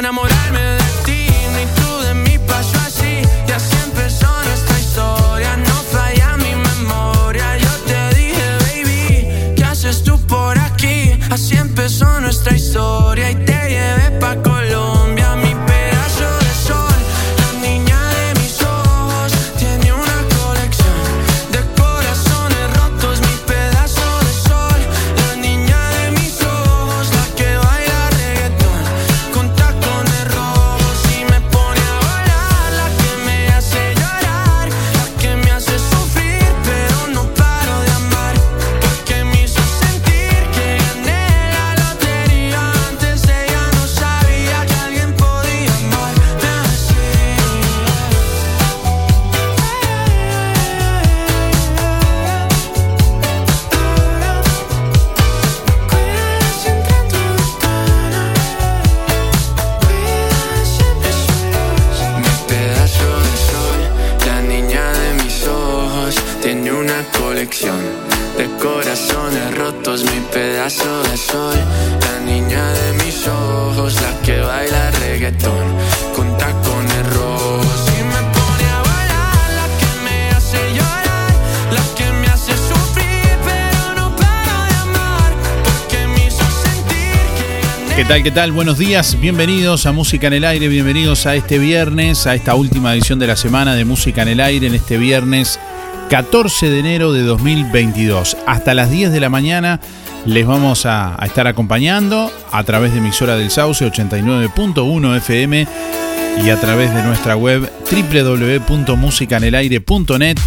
no esperaba tal? ¿Qué tal? Buenos días, bienvenidos a Música en el Aire, bienvenidos a este viernes, a esta última edición de la semana de Música en el Aire, en este viernes 14 de enero de 2022. Hasta las 10 de la mañana les vamos a, estar acompañando a través de emisora del Sauce 89.1 FM y a través de nuestra web www.musicanelaire.net.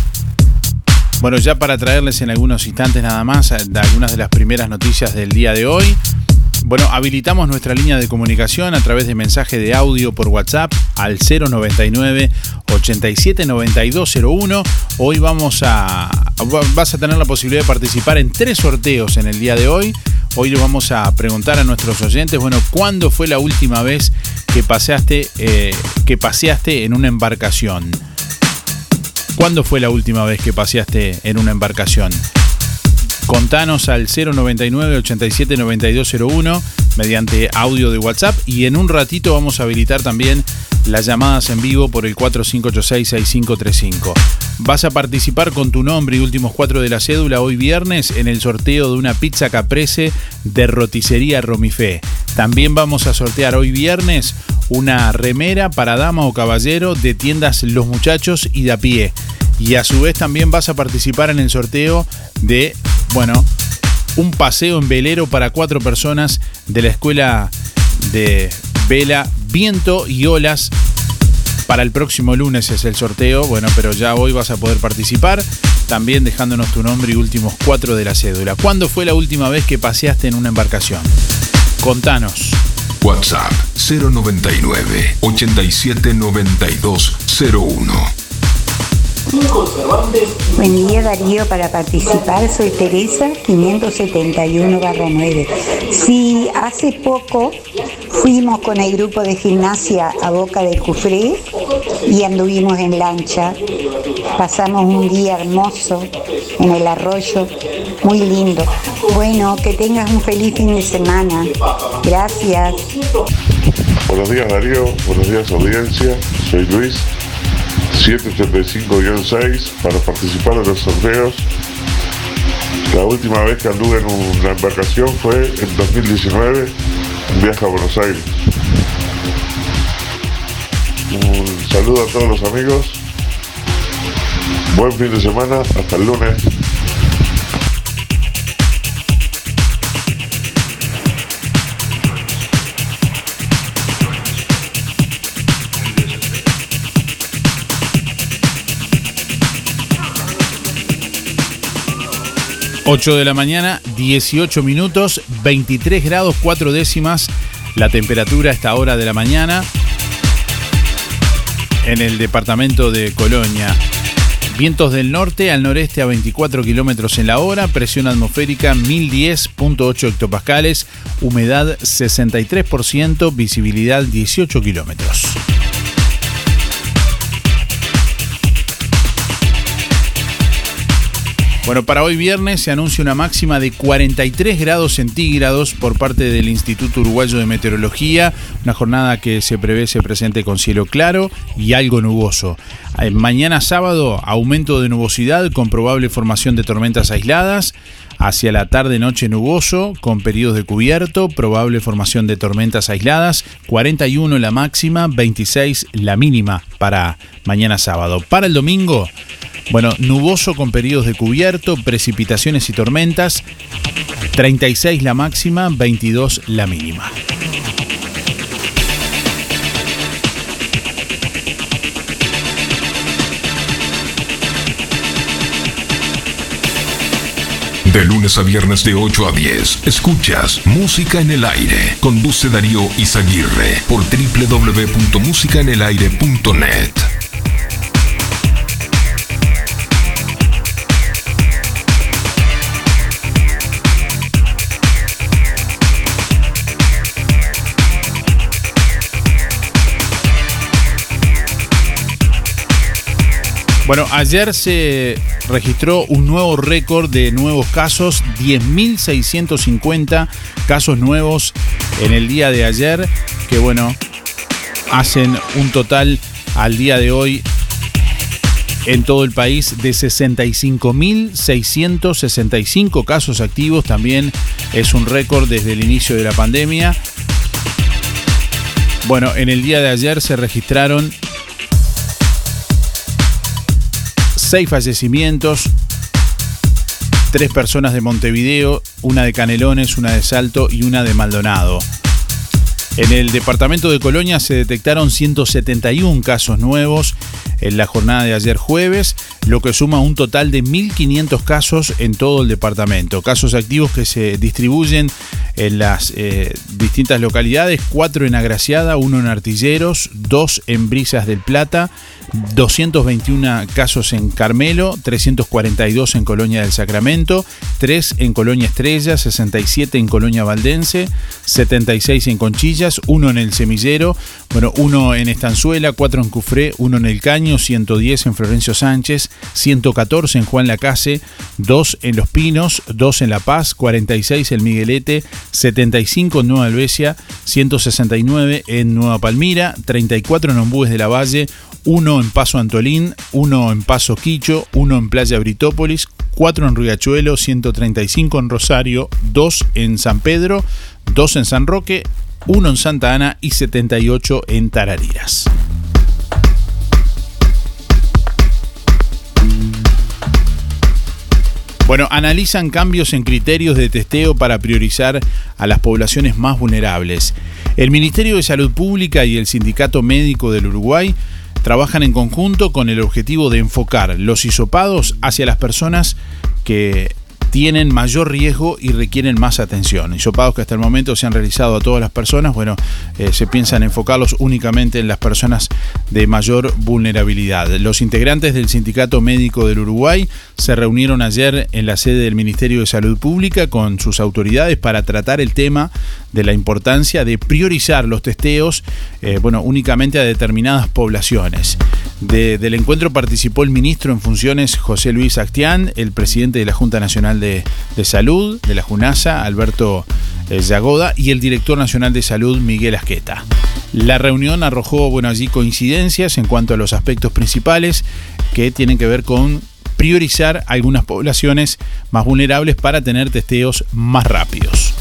Bueno, ya para traerles en algunos instantes nada más eh, algunas de las primeras noticias del día de hoy. Bueno, habilitamos nuestra línea de comunicación a través de mensaje de audio por WhatsApp al 099 879201. Hoy vamos a vas a tener la posibilidad de participar en tres sorteos en el día de hoy. Hoy le vamos a preguntar a nuestros oyentes, bueno, ¿cuándo fue la última vez que paseaste eh, que paseaste en una embarcación? ¿Cuándo fue la última vez que paseaste en una embarcación? Contanos al 099 87 9201 mediante audio de WhatsApp y en un ratito vamos a habilitar también las llamadas en vivo por el 4586-6535. Vas a participar con tu nombre y últimos cuatro de la cédula hoy viernes en el sorteo de una pizza caprese de roticería Romifé. También vamos a sortear hoy viernes una remera para dama o caballero de tiendas Los Muchachos y de a pie. Y a su vez también vas a participar en el sorteo de, bueno, un paseo en velero para cuatro personas de la escuela de vela, viento y olas. Para el próximo lunes es el sorteo, bueno, pero ya hoy vas a poder participar, también dejándonos tu nombre y últimos cuatro de la cédula. ¿Cuándo fue la última vez que paseaste en una embarcación? Contanos. WhatsApp 099 879201. Buen día Darío, para participar soy Teresa 571-9. Sí, hace poco fuimos con el grupo de gimnasia a Boca del Cufré y anduvimos en lancha. Pasamos un día hermoso en el arroyo, muy lindo. Bueno, que tengas un feliz fin de semana. Gracias. Buenos días Darío, buenos días audiencia, soy Luis, 785-6 para participar en los sorteos. La última vez que anduve en una embarcación fue en 2019, un viaje a Buenos Aires. Un saludo a todos los amigos, buen fin de semana, hasta el lunes. 8 de la mañana, 18 minutos, 23 grados 4 décimas la temperatura a esta hora de la mañana en el departamento de Colonia. Vientos del norte al noreste a 24 kilómetros en la hora, presión atmosférica 1010.8 hectopascales, humedad 63%, visibilidad 18 kilómetros. Bueno, para hoy viernes se anuncia una máxima de 43 grados centígrados por parte del Instituto Uruguayo de Meteorología, una jornada que se prevé se presente con cielo claro y algo nuboso. Eh, mañana sábado, aumento de nubosidad con probable formación de tormentas aisladas. Hacia la tarde-noche nuboso, con periodos de cubierto, probable formación de tormentas aisladas, 41 la máxima, 26 la mínima para mañana sábado. Para el domingo, bueno, nuboso con periodos de cubierto, precipitaciones y tormentas. 36 la máxima, 22 la mínima. De lunes a viernes de 8 a 10, escuchas Música en el Aire. Conduce Darío Izaguirre por www.musicaenelaire.net. Bueno, ayer se registró un nuevo récord de nuevos casos, 10.650 casos nuevos en el día de ayer, que bueno, hacen un total al día de hoy en todo el país de 65.665 casos activos, también es un récord desde el inicio de la pandemia. Bueno, en el día de ayer se registraron seis fallecimientos, tres personas de Montevideo, una de Canelones, una de Salto y una de Maldonado. En el departamento de Colonia se detectaron 171 casos nuevos en la jornada de ayer jueves, lo que suma un total de 1.500 casos en todo el departamento. Casos activos que se distribuyen en las eh, distintas localidades, cuatro en Agraciada, uno en Artilleros, dos en Brisas del Plata, 221 casos en Carmelo, 342 en Colonia del Sacramento, 3 en Colonia Estrella, 67 en Colonia Valdense, 76 en Conchillas, 1 en El Semillero, bueno, 1 en Estanzuela, 4 en Cufré, 1 en El Caño, 110 en Florencio Sánchez, 114 en Juan Lacase, 2 en Los Pinos, 2 en La Paz, 46 en Miguelete, 75 en Nueva Albesia, 169 en Nueva Palmira, 34 en Ombúes de la Valle, uno en Paso Antolín, uno en Paso Quicho, uno en Playa Britópolis, cuatro en Riachuelo, 135 en Rosario, dos en San Pedro, dos en San Roque, uno en Santa Ana y 78 en Tarariras. Bueno, analizan cambios en criterios de testeo para priorizar a las poblaciones más vulnerables. El Ministerio de Salud Pública y el Sindicato Médico del Uruguay trabajan en conjunto con el objetivo de enfocar los hisopados hacia las personas que tienen mayor riesgo y requieren más atención. Hisopados que hasta el momento se han realizado a todas las personas, bueno, eh, se piensan enfocarlos únicamente en las personas de mayor vulnerabilidad. Los integrantes del Sindicato Médico del Uruguay se reunieron ayer en la sede del Ministerio de Salud Pública con sus autoridades para tratar el tema de la importancia de priorizar los testeos, eh, bueno, únicamente a determinadas poblaciones. del encuentro participó el ministro en funciones José Luis Actián, el presidente de la Junta Nacional de, Salud, de la JUNASA, Alberto eh, Yagoda, y el director nacional de salud, Miguel Asqueta. La reunión arrojó, bueno, allí coincidencias en cuanto a los aspectos principales que tienen que ver con priorizar algunas poblaciones más vulnerables para tener testeos más rápidos.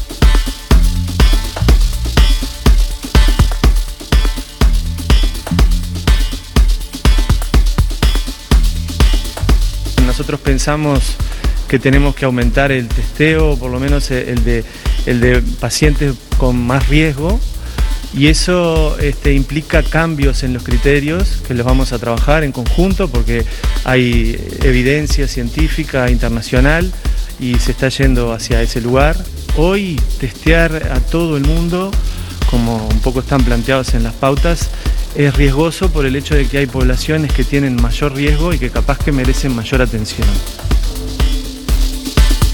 Nosotros pensamos que tenemos que aumentar el testeo, por lo menos el de, pacientes con más riesgo, y eso este, implica cambios en los criterios que los vamos a trabajar en conjunto porque hay evidencia científica internacional y se está yendo hacia ese lugar. Hoy testear a todo el mundo, como un poco están planteados en las pautas, es riesgoso por el hecho de que hay poblaciones que tienen mayor riesgo y que capaz que merecen mayor atención.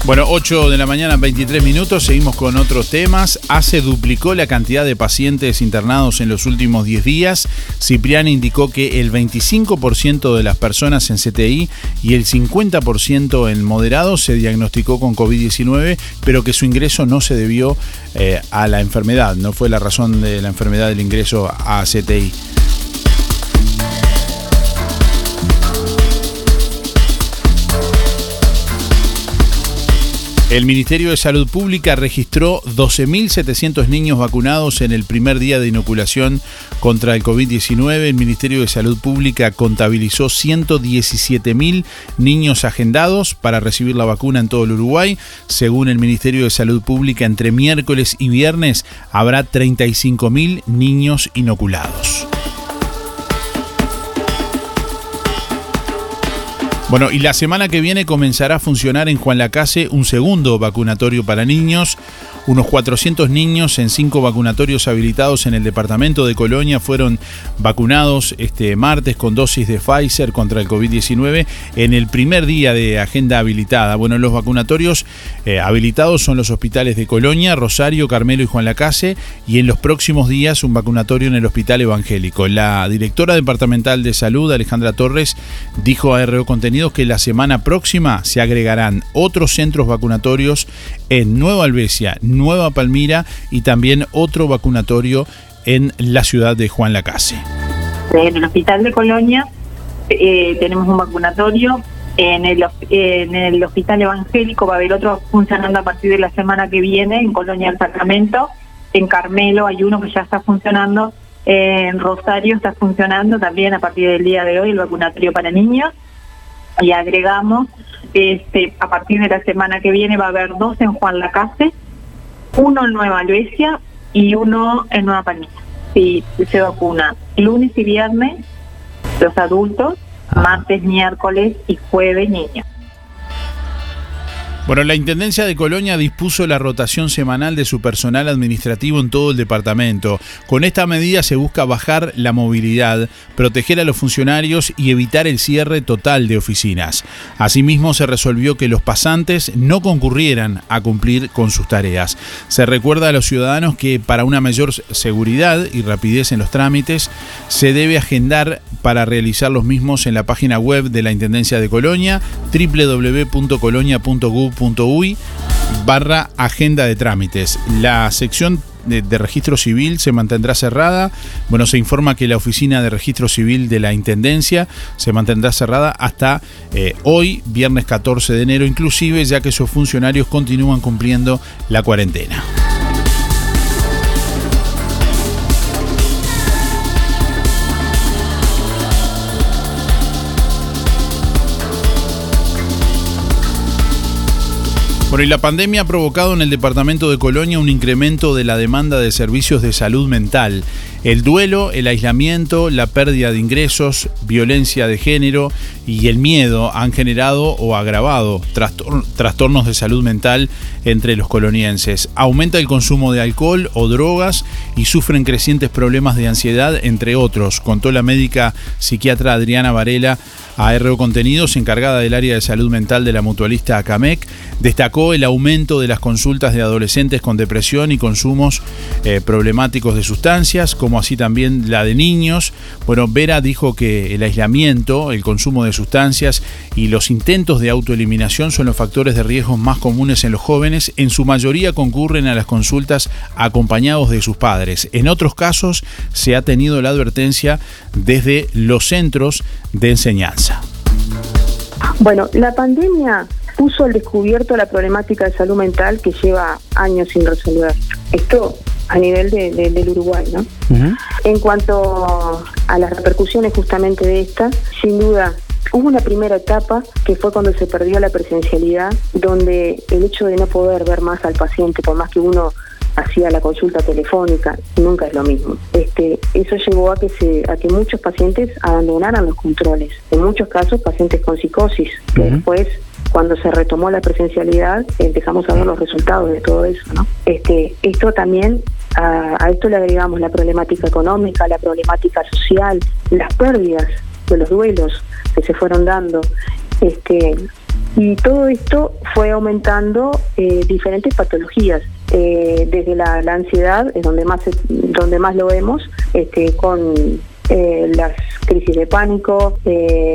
Bueno, 8 de la mañana, 23 minutos, seguimos con otros temas. ACE duplicó la cantidad de pacientes internados en los últimos 10 días. Cipriani indicó que el 25% de las personas en CTI y el 50% en moderados se diagnosticó con COVID-19, pero que su ingreso no se debió eh, a la enfermedad, no fue la razón de la enfermedad del ingreso a CTI. El Ministerio de Salud Pública registró 12.700 niños vacunados en el primer día de inoculación contra el COVID-19. El Ministerio de Salud Pública contabilizó 117.000 niños agendados para recibir la vacuna en todo el Uruguay. Según el Ministerio de Salud Pública, entre miércoles y viernes habrá 35.000 niños inoculados. Bueno, y la semana que viene comenzará a funcionar en Juan Lacase un segundo vacunatorio para niños. Unos 400 niños en cinco vacunatorios habilitados en el departamento de Colonia fueron vacunados este martes con dosis de Pfizer contra el COVID-19 en el primer día de agenda habilitada. Bueno, los vacunatorios eh, habilitados son los hospitales de Colonia, Rosario, Carmelo y Juan Lacase y en los próximos días un vacunatorio en el Hospital Evangélico. La directora departamental de salud, Alejandra Torres, dijo a RO Que la semana próxima se agregarán otros centros vacunatorios en Nueva Albesia, Nueva Palmira y también otro vacunatorio en la ciudad de Juan Lacase. En el Hospital de Colonia eh, tenemos un vacunatorio. En el, en el Hospital Evangélico va a haber otro funcionando a partir de la semana que viene en Colonia del Sacramento. En Carmelo hay uno que ya está funcionando. En Rosario está funcionando también a partir del día de hoy el vacunatorio para niños. Y agregamos, este, a partir de la semana que viene va a haber dos en Juan Lacase, uno en Nueva Luesia y uno en Nueva Palmira. Sí, se vacuna lunes y viernes los adultos, ah. martes, miércoles y jueves niños. Bueno, la Intendencia de Colonia dispuso la rotación semanal de su personal administrativo en todo el departamento. Con esta medida se busca bajar la movilidad, proteger a los funcionarios y evitar el cierre total de oficinas. Asimismo, se resolvió que los pasantes no concurrieran a cumplir con sus tareas. Se recuerda a los ciudadanos que para una mayor seguridad y rapidez en los trámites se debe agendar para realizar los mismos en la página web de la Intendencia de Colonia www.colonia.gov barra agenda de trámites. La sección de, registro civil se mantendrá cerrada. Bueno, se informa que la oficina de registro civil de la Intendencia se mantendrá cerrada hasta eh, hoy, viernes 14 de enero, inclusive ya que sus funcionarios continúan cumpliendo la cuarentena. Bueno, y la pandemia ha provocado en el departamento de Colonia un incremento de la demanda de servicios de salud mental. El duelo, el aislamiento, la pérdida de ingresos, violencia de género y el miedo han generado o agravado trastornos de salud mental entre los colonienses. Aumenta el consumo de alcohol o drogas y sufren crecientes problemas de ansiedad, entre otros, contó la médica psiquiatra Adriana Varela a Contenidos, encargada del área de salud mental de la mutualista ACAMEC, destacó el aumento de las consultas de adolescentes con depresión y consumos eh, problemáticos de sustancias, así también la de niños. Bueno, Vera dijo que el aislamiento, el consumo de sustancias y los intentos de autoeliminación son los factores de riesgo más comunes en los jóvenes. En su mayoría concurren a las consultas acompañados de sus padres. En otros casos se ha tenido la advertencia desde los centros de enseñanza. Bueno, la pandemia puso al descubierto la problemática de salud mental que lleva años sin resolver. Esto a nivel de, del Uruguay, ¿no? En cuanto a las repercusiones justamente de esta, sin duda Hubo una primera etapa que fue cuando se perdió la presencialidad, donde el hecho de no poder ver más al paciente, por más que uno hacía la consulta telefónica, nunca es lo mismo. Este, eso llevó a que se, a que muchos pacientes abandonaran los controles. En muchos casos pacientes con psicosis, que después cuando se retomó la presencialidad empezamos a ver los resultados de todo eso, ¿no? Este, esto también a, esto le agregamos la problemática económica, la problemática social, las pérdidas de los duelos que se fueron dando. Este, y todo esto fue aumentando eh, diferentes patologías, eh, desde la, ansiedad, es donde más, donde más lo vemos, este, con eh, las crisis de pánico,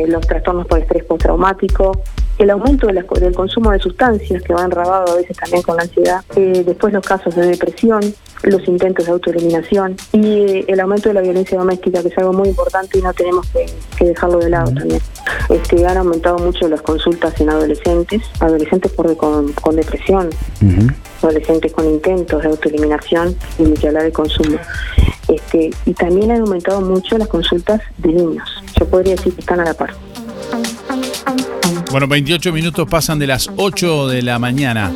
los trastornos por estrés postraumático, el aumento del consumo de sustancias que va enrabado a veces también con la ansiedad, después los casos de depresión, los intentos de autoeliminación y el aumento de la violencia doméstica, que es algo muy importante y no tenemos que, dejarlo de lado también. Este, han aumentado mucho las consultas en adolescentes, adolescentes por, con, depresión, adolescentes con intentos de autoeliminación y ni que hablar de consumo. Este, y también han aumentado mucho las consultas de niños. Yo podría decir que están a la par. Bueno, 28 minutos pasan de las 8 de la mañana.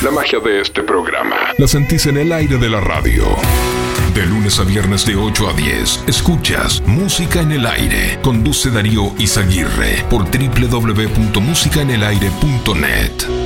La magia de este programa la sentís en el aire de la radio. De lunes a viernes de 8 a 10, escuchas Música en el Aire. Conduce Darío Izaguirre por www.musicaenelaire.net.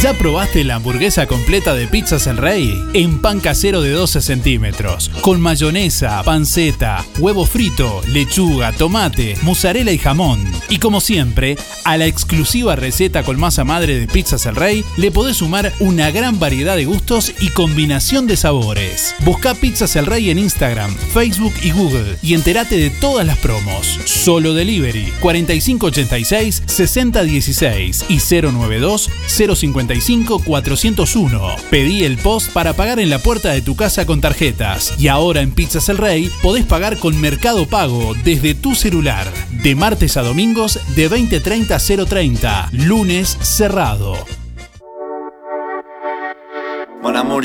¿Ya probaste la hamburguesa completa de Pizzas El Rey? En pan casero de 12 centímetros, con mayonesa, panceta, huevo frito, lechuga, tomate, mozzarella y jamón. Y como siempre, a la exclusiva receta con masa madre de Pizzas El Rey le podés sumar una gran variedad de gustos y combinación de sabores. Busca Pizzas El Rey en Instagram, Facebook y Google y entérate de todas las promos. Solo Delivery 4586 6016 y 092 050 401. Pedí el post para pagar en la puerta de tu casa con tarjetas. Y ahora en Pizzas El Rey podés pagar con Mercado Pago desde tu celular. De martes a domingos de 20.30 a 0.30. Lunes cerrado. Amour,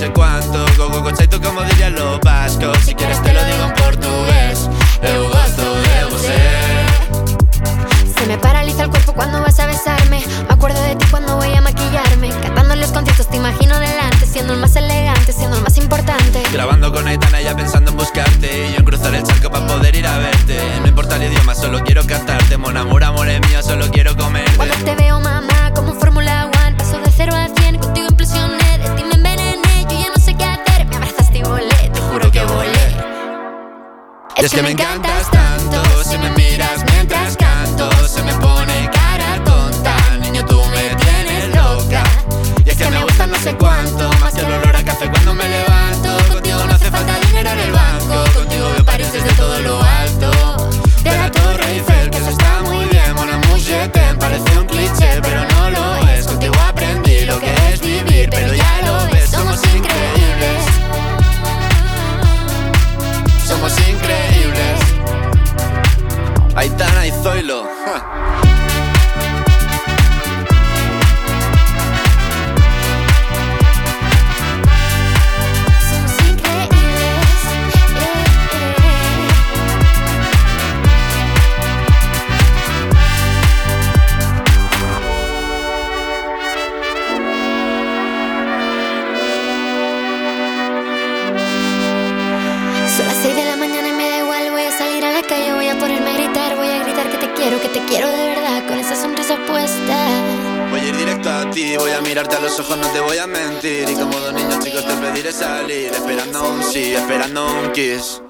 sé cuánto. Gogo conceito como dirían los vascos. Si quieres te lo digo en portugués. Eu gosto de você. Se me paraliza el cuerpo cuando vas a besarme. Me acuerdo de ti cuando voy a maquillarme. Cantando los conciertos te imagino delante. Siendo el más elegante, siendo el más importante. Grabando con Aitana ya pensando en buscarte. Y yo en cruzar el charco para poder ir a verte. No importa el idioma, solo quiero cantarte. Mon amor, amor es mío, solo quiero comerte. Cuando te veo, mamá Es que me encantas tanto Si me miras mientras canto Se me pone cara tonta. Niño, tú me tienes loca. Y es que me gusta no sé cuánto 哼 quiero, de verdad Con esa sonrisa puesta. Voy a ir directo a ti, voy a mirarte a los ojos, no te voy a mentir. Y como dos niños chicos te pediré salir Esperando un sí, esperando un kiss.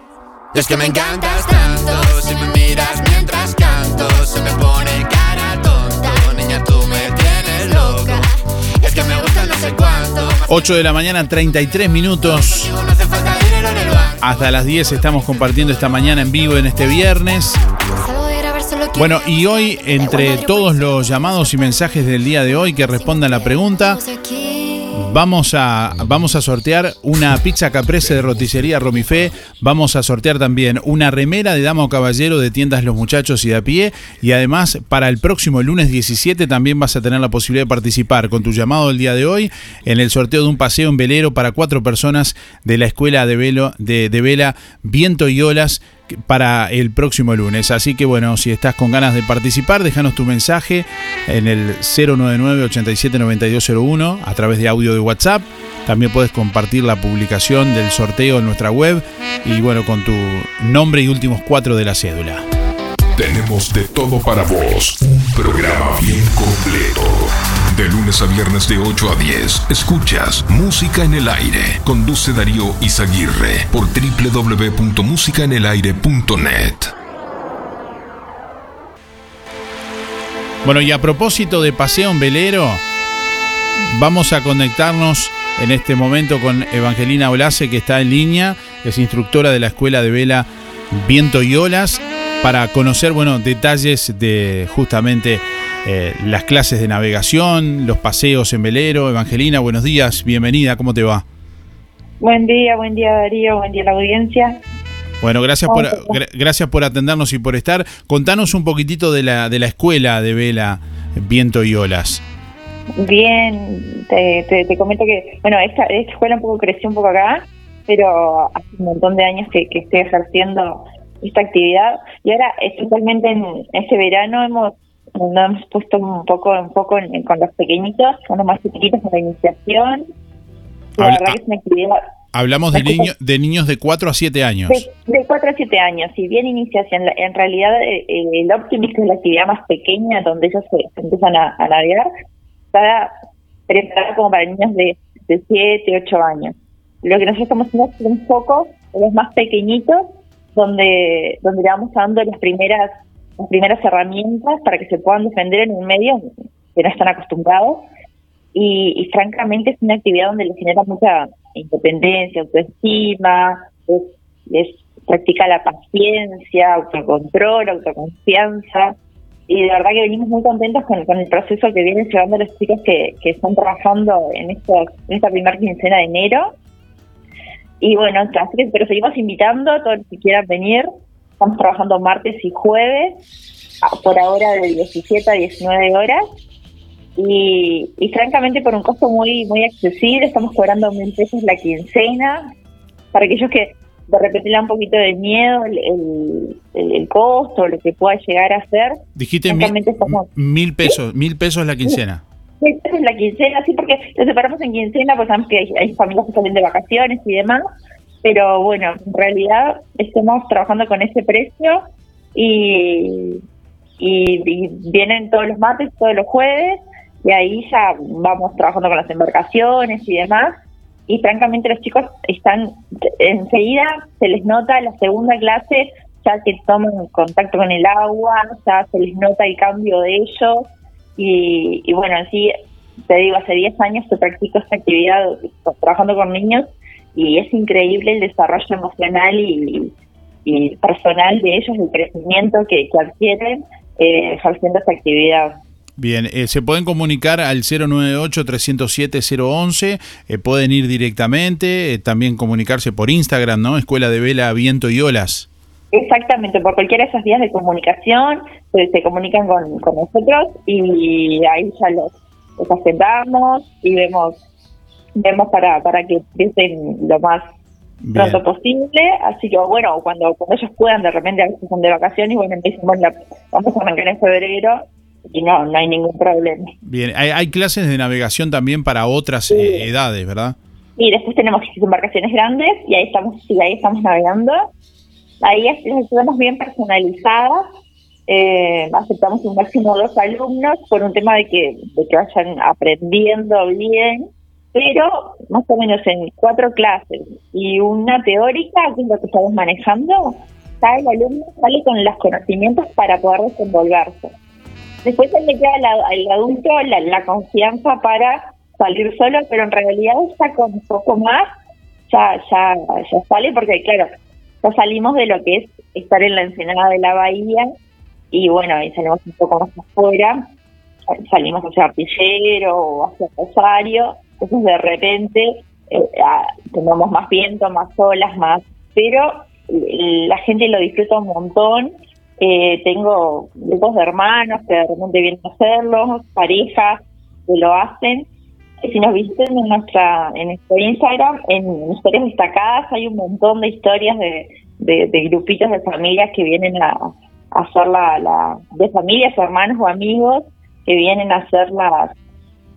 Y es que me encantas tanto Si me miras mientras canto Se me pone cara tonta. Niña, tú me tienes loca. Y es que me gusta no sé cuánto. 8 de la mañana, 33 minutos. Hasta las 10 estamos compartiendo esta mañana en vivo en este viernes. Bueno, y hoy, entre todos los llamados y mensajes del día de hoy que respondan la pregunta, vamos a, vamos a sortear una pizza caprese de roticería Romifé. Vamos a sortear también una remera de dama o caballero de tiendas Los Muchachos y de a pie. Y además, para el próximo lunes 17 también vas a tener la posibilidad de participar con tu llamado del día de hoy en el sorteo de un paseo en velero para cuatro personas de la Escuela de, velo, de, de Vela Viento y Olas para el próximo lunes. Así que bueno, si estás con ganas de participar, déjanos tu mensaje en el 099-879201 a través de audio de WhatsApp. También puedes compartir la publicación del sorteo en nuestra web y bueno, con tu nombre y últimos cuatro de la cédula. Tenemos de todo para vos. Un programa bien completo. De lunes a viernes de 8 a 10. Escuchas Música en el Aire. Conduce Darío Izaguirre por www.musicaenelaire.net. Bueno, y a propósito de Paseo en Velero, vamos a conectarnos en este momento con Evangelina Olase, que está en línea, es instructora de la Escuela de Vela Viento y Olas, para conocer, bueno, detalles de justamente eh, las clases de navegación, los paseos en velero. Evangelina, buenos días, bienvenida, ¿cómo te va? Buen día, buen día Darío, buen día a la audiencia. Bueno, gracias por, gra- gracias por atendernos y por estar. Contanos un poquitito de la, de la escuela de vela Viento y Olas. Bien, te, te, te comento que, bueno, esta, esta escuela un poco creció un poco acá, pero hace un montón de años que, que estoy ejerciendo esta actividad y ahora, especialmente en este verano, hemos nos hemos puesto un poco un poco en- con los pequeñitos, con los más chiquitos en la iniciación. La Habla- verdad que es una actividad Hablamos de, niño, de niños de 4 a 7 años. De, de 4 a 7 años, si bien iniciación, en realidad eh, eh, el Optimist es la actividad más pequeña donde ellos se, se empiezan a, a navegar, está preparada como para niños de, de 7, 8 años. Lo que nosotros estamos haciendo es un poco los más pequeñitos, donde, donde le vamos dando las primeras, las primeras herramientas para que se puedan defender en un medio que no están acostumbrados. Y, francamente es una actividad donde les genera mucha independencia, autoestima, les, practica la paciencia, autocontrol, autoconfianza. Y de verdad que venimos muy contentos con, con el proceso que vienen llevando los chicos que, están trabajando en esta primera quincena de enero. Y bueno, así que, pero seguimos invitando a todos los que quieran venir, estamos trabajando martes y jueves, por ahora de 17 a 19 horas y, y francamente por un costo muy muy accesible, estamos cobrando mil pesos la quincena, para aquellos que de repente le da un poquito de miedo el, el, costo, lo que pueda llegar a ser. Dijiste mil, estamos mil pesos, mil pesos la quincena. mil pesos la quincena, sí, porque lo separamos en quincena, pues sabemos que hay, hay familias que salen de vacaciones y demás, pero bueno, en realidad estamos trabajando con ese precio y, y, vienen todos los martes, todos los jueves, y ahí ya vamos trabajando con las embarcaciones y demás. Y francamente los chicos están enseguida, se les nota la segunda clase, ya que toman contacto con el agua, ya se les nota el cambio de ellos. Y, y bueno, así te digo, hace 10 años que practico esta actividad trabajando con niños y es increíble el desarrollo emocional y, personal de ellos, el crecimiento que, adquieren eh, haciendo esta actividad. Bien, eh, se pueden comunicar al 098-307-011, eh, pueden ir directamente, eh, también comunicarse por Instagram, ¿no? Escuela de Vela, Viento y Olas. Exactamente, por cualquiera de esas vías de comunicación, pues, se comunican con, con nosotros y ahí ya los, los aceptamos y vemos vemos para, para que empiecen lo más pronto posible, así que bueno, cuando, cuando ellos puedan, de repente a veces son de vacaciones y bueno, empiezan, bueno, vamos a arrancar en febrero y no, no hay ningún problema. Bien, hay, hay clases de navegación también para otras eh, edades, ¿verdad? Y después tenemos embarcaciones grandes y ahí estamos, y ahí estamos navegando. Ahí estamos bien personalizadas. Eh, aceptamos un máximo dos alumnos por un tema de que, de que vayan aprendiendo bien pero más o menos en cuatro clases y una teórica, que es lo que estamos manejando, el alumno sale con los conocimientos para poder desenvolverse. Después le queda al, adulto la, confianza para salir solo, pero en realidad está con un poco más, ya, ya, ya sale, porque claro, ya salimos de lo que es estar en la ensenada de la bahía y bueno, y salimos un poco más afuera, salimos hacia Artillero o hacia Rosario, entonces de repente eh, ah, tenemos más viento, más olas, más, pero eh, la gente lo disfruta un montón. Eh, tengo grupos de hermanos que de repente vienen a hacerlo, parejas que lo hacen. Si nos visitan en nuestra en nuestro Instagram, en historias destacadas hay un montón de historias de, grupitos de familias que vienen a, hacer la, la, de familias, hermanos o amigos que vienen a hacer la,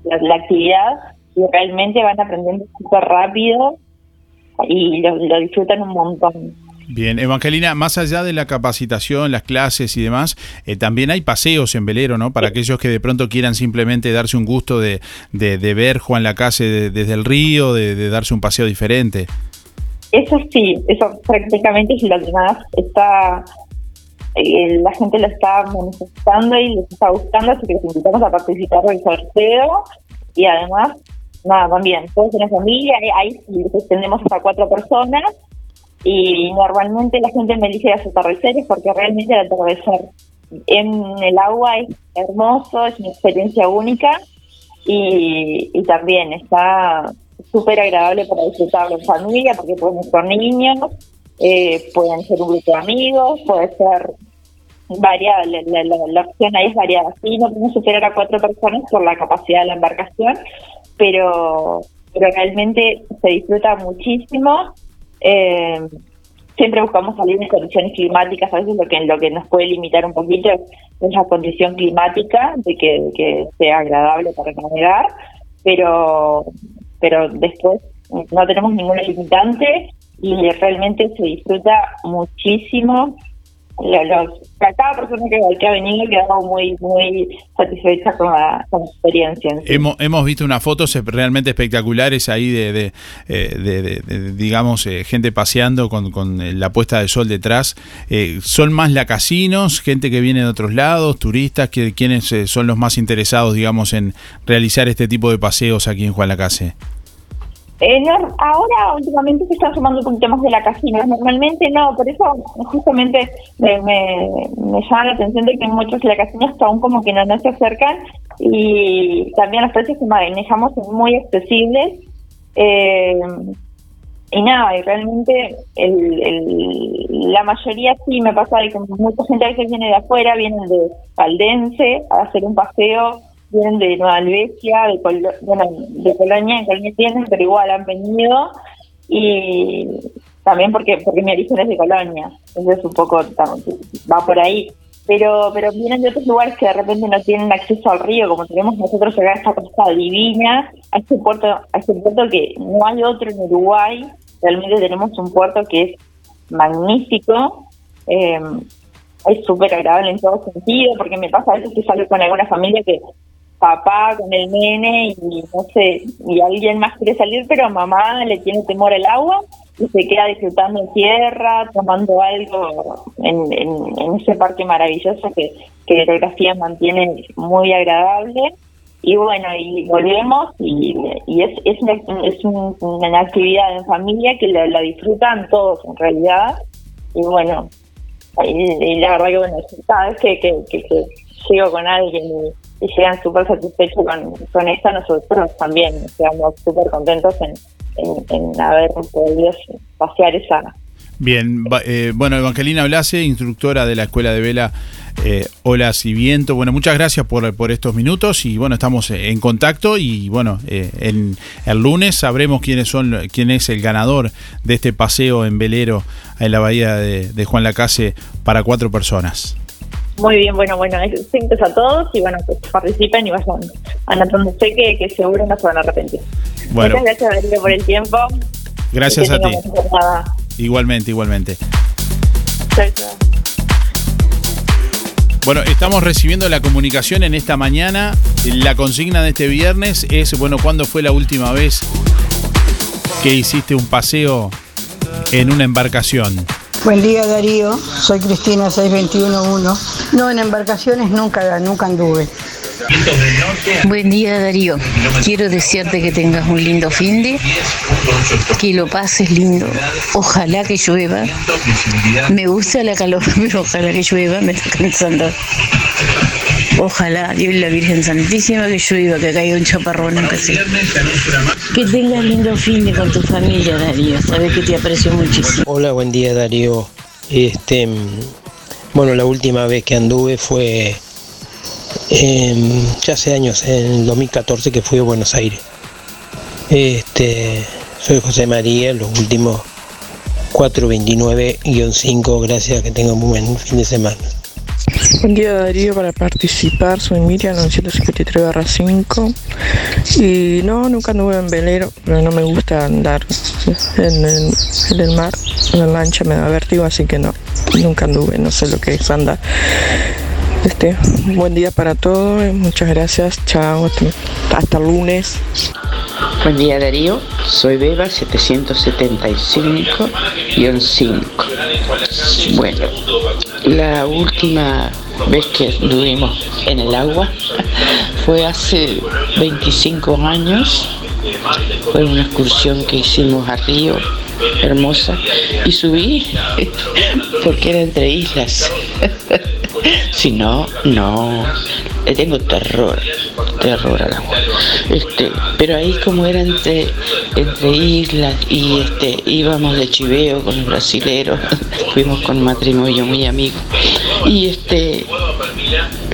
la actividad y realmente van aprendiendo súper rápido y lo, disfrutan un montón. Bien, Evangelina, más allá de la capacitación, las clases y demás, eh, también hay paseos en velero, ¿no? Para aquellos que de pronto quieran simplemente darse un gusto de, de, ver Juan Lacase desde el río, de, darse un paseo diferente. Eso sí, eso prácticamente es lo que más está, eh, la gente lo está manifestando y les está gustando, así que les invitamos a participar del sorteo y además nada, también, todos en la familia, ahí tenemos hasta cuatro personas y normalmente la gente me elige los atardeceres porque realmente el atardecer en el agua es hermoso, es una experiencia única y, y también está súper agradable para disfrutarlo en familia porque pueden ser niños, eh, pueden ser un grupo de amigos, puede ser variada, la, la, opción ahí es variada, sí, no podemos superar a cuatro personas por la capacidad de la embarcación, pero, pero realmente se disfruta muchísimo. Eh, siempre buscamos salir en condiciones climáticas, a veces lo que lo que nos puede limitar un poquito es la condición climática, de que, sea agradable para navegar, pero, pero después no tenemos ninguna limitante y realmente se disfruta muchísimo los, cada persona que, ha venido quedado muy muy satisfecha con la, experiencia. Hemos, hemos visto unas fotos realmente espectaculares ahí de, de, eh, digamos, eh, gente paseando con, con, la puesta de sol detrás. Eh, ¿Son más lacasinos, gente que viene de otros lados, turistas? que ¿Quiénes son los más interesados, digamos, en realizar este tipo de paseos aquí en Juan Lacase? Eh, ahora últimamente se están sumando con temas de la casina, normalmente no, por eso justamente me, llama la atención de que muchos de la casina aún como que no, se acercan y también los precios que manejamos son muy accesibles. Eh, y nada, y realmente el, la mayoría sí me pasa de que mucha gente a veces viene de afuera, vienen de Valdense a hacer un paseo vienen de Nueva Albesia, de, bueno, de Colonia, en Colonia tienen, pero igual han venido y también porque porque mi origen es de Colonia, entonces un poco va por ahí. Pero pero vienen de otros lugares que de repente no tienen acceso al río, como tenemos nosotros llegar a esta costa divina, a este puerto, a este puerto que no hay otro en Uruguay, realmente tenemos un puerto que es magnífico, eh, es súper agradable en todo sentido, porque me pasa a veces que salgo con alguna familia que papá con el nene y no sé, y alguien más quiere salir, pero mamá le tiene temor al agua y se queda disfrutando en tierra, tomando algo en, en, ese parque maravilloso que, que la geografía mantiene muy agradable. Y bueno, y volvemos y, y es, es, una, es una actividad en familia que la, disfrutan todos en realidad. Y bueno, y, la verdad que bueno, cada vez que, que, que llego con alguien y y llegan súper satisfechos con, con esta, nosotros también quedamos súper contentos en, en, haber podido pasear esa, Bien, eh, bueno, Evangelina Blase, instructora de la Escuela de Vela eh, Olas y Viento. Bueno, muchas gracias por, por estos minutos y bueno, estamos en contacto y bueno, eh, en, el lunes sabremos quiénes son, quién es el ganador de este paseo en velero en la bahía de, de Juan Lacase para cuatro personas. Muy bien, bueno, bueno, gracias a todos y bueno, pues participen y vayan anotándose que, que seguro no se van a arrepentir. Muchas gracias, Darío, por el tiempo. Gracias a ti. Igualmente, igualmente. Bueno, estamos recibiendo la comunicación en esta mañana. La consigna de este viernes es, bueno, ¿cuándo fue la última vez que hiciste un paseo en una embarcación? Buen día Darío, soy Cristina 6211. No, en embarcaciones nunca, nunca anduve. Buen día Darío, quiero desearte que tengas un lindo fin de, que lo pases lindo, ojalá que llueva. Me gusta la calor, pero ojalá que llueva, me está cansando. Ojalá, Dios y la Virgen Santísima, que llueva, que caiga un chaparrón aunque sea. Que tengas lindo fin de con tu familia, Darío. Sabes que te aprecio muchísimo. Hola, buen día, Darío. Este, bueno, la última vez que anduve fue ya hace años, en el 2014 que fui a Buenos Aires. Este, soy José María, los últimos 429-5, gracias, que tengan un buen fin de semana. Buen día Darío para participar, soy Miriam 953-5 y no, nunca anduve en velero, pero no me gusta andar en el, mar, en la lancha me da vértigo, así que no, nunca anduve, no sé lo que es andar. Este, buen día para todos, muchas gracias, chao, hasta, lunes. Buen día Darío, soy Beba 775-5. Bueno, la última vez que estuvimos en el agua fue hace 25 años. Fue una excursión que hicimos a Río, hermosa, y subí porque era entre islas. si no, no, le tengo terror, terror al agua. Este, pero ahí como era entre, entre islas y este, íbamos de chiveo con los brasileros, fuimos con matrimonio muy amigo. Y este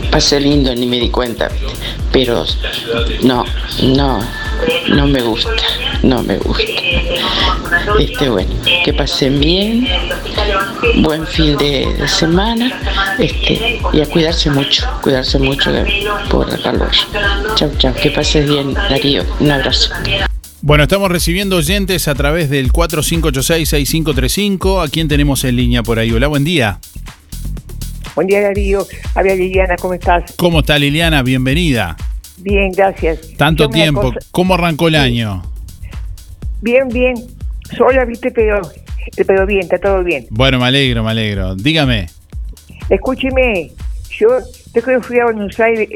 pasé lindo, ni me di cuenta. Pero no, no, no me gusta, no me gusta. Este, bueno, que pasen bien, buen fin de, semana, este, y a cuidarse mucho, cuidarse mucho por el calor. Chao, chao, que pases bien, Darío, un abrazo. Bueno, estamos recibiendo oyentes a través del 4586-6535. ¿A quién tenemos en línea por ahí? Hola, buen día. Buen día, Darío. Habla Liliana, ¿cómo estás? ¿Cómo está Liliana? Bienvenida. Bien, gracias. Tanto tiempo. ¿Cómo arrancó el año? Bien, bien. Sola, viste, pero, pero bien, está todo bien. Bueno, me alegro, me alegro. Dígame. Escúcheme, yo te creo que fui a Buenos Aires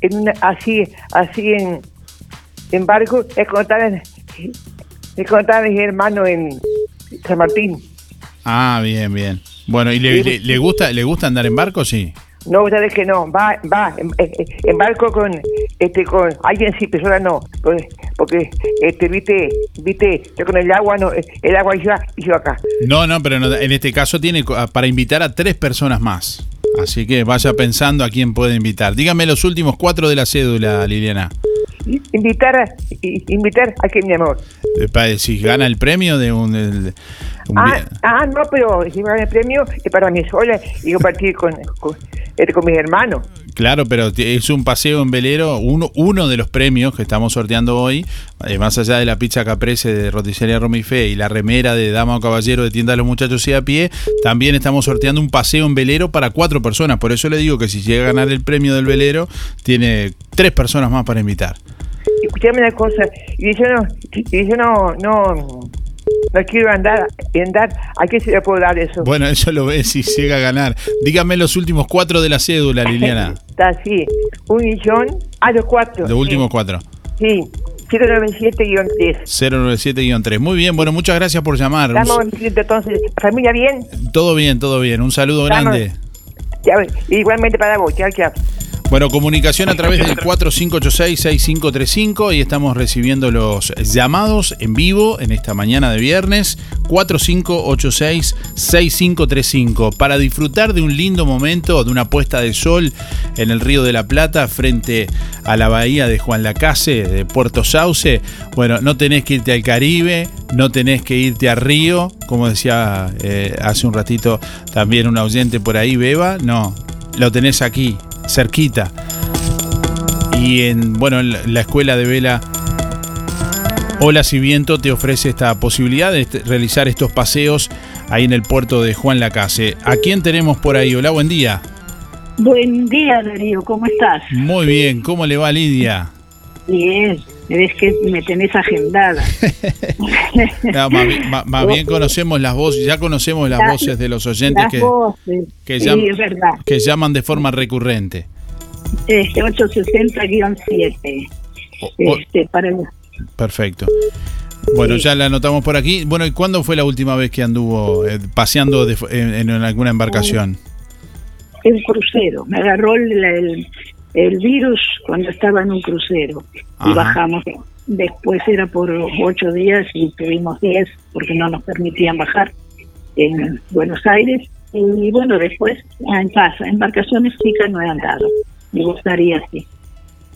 en así, así en, en barco, es contar a mis hermanos en San Martín. Ah, bien, bien. Bueno, ¿y le, le, gusta le gusta andar en barco, sí? No, sabes que no, va, va, en, barco con, este, con alguien sí, persona no, porque, porque este, viste, viste, yo con el agua no, el agua iba, y yo acá. No, no, pero en este caso tiene para invitar a tres personas más, así que vaya pensando a quién puede invitar. Dígame los últimos cuatro de la cédula, Liliana. Invitar a, invitar a que mi amor. Si gana el premio de un... ah, ah, no, pero si gana el premio es para mí sola y compartir con, con, este, con mis hermanos. Claro, pero es un paseo en velero, uno, uno de los premios que estamos sorteando hoy, eh, más allá de la pizza caprese de roticería Romifé y la remera de dama o caballero de tienda de los muchachos y a pie, también estamos sorteando un paseo en velero para cuatro personas. Por eso le digo que si llega a ganar el premio del velero, tiene tres personas más para invitar. Escuchame una cosa, y yo no, y yo no, no, no quiero andar, andar, ¿a qué se le puedo dar eso? Bueno, eso lo ve si llega a ganar. Dígame los últimos cuatro de la cédula, Liliana. Está así, un millón, a los cuatro. Los últimos cuatro. Sí, 097-3. 097-3. Muy bien, bueno, muchas gracias por llamar. Estamos entonces, familia bien, Todo bien, todo bien. Un saludo Estamos- grande. Ya, igualmente para vos, chao, chao. Bueno, comunicación a través del 4586-6535 y estamos recibiendo los llamados en vivo en esta mañana de viernes 4586-6535 para disfrutar de un lindo momento, de una puesta de sol en el Río de la Plata frente a la bahía de Juan Lacase de Puerto Sauce. Bueno, no tenés que irte al Caribe, no tenés que irte a Río, como decía eh, hace un ratito también un oyente por ahí, Beba, no, lo tenés aquí, cerquita. Y en, bueno, en la- la escuela de vela Olas y Viento te ofrece esta posibilidad de est- realizar estos paseos ahí en el puerto de Juan Lacase. ¿A quién tenemos por ahí? Hola, buen día. Buen día, Darío, ¿cómo estás? Muy bien, ¿cómo le va Lidia? Bien, ves que me tenés agendada. No, más, bien conocemos las voces, ya conocemos las La- voces de los oyentes que, voces, que, sí, llam- es verdad. que llaman de forma recurrente. Este 860-7. o- Este, para Perfecto. Bueno, ya la anotamos por aquí. Bueno, ¿y cuándo fue la última vez que anduvo eh, paseando de en, en alguna embarcación? un crucero. Me agarró el, el, el virus cuando estaba en un crucero. Ajá. Y bajamos. Después era por ocho días y tuvimos diez porque no nos permitían bajar en Buenos Aires. Y bueno, después en casa, embarcaciones chicas no he andado. Me gustaría, sí.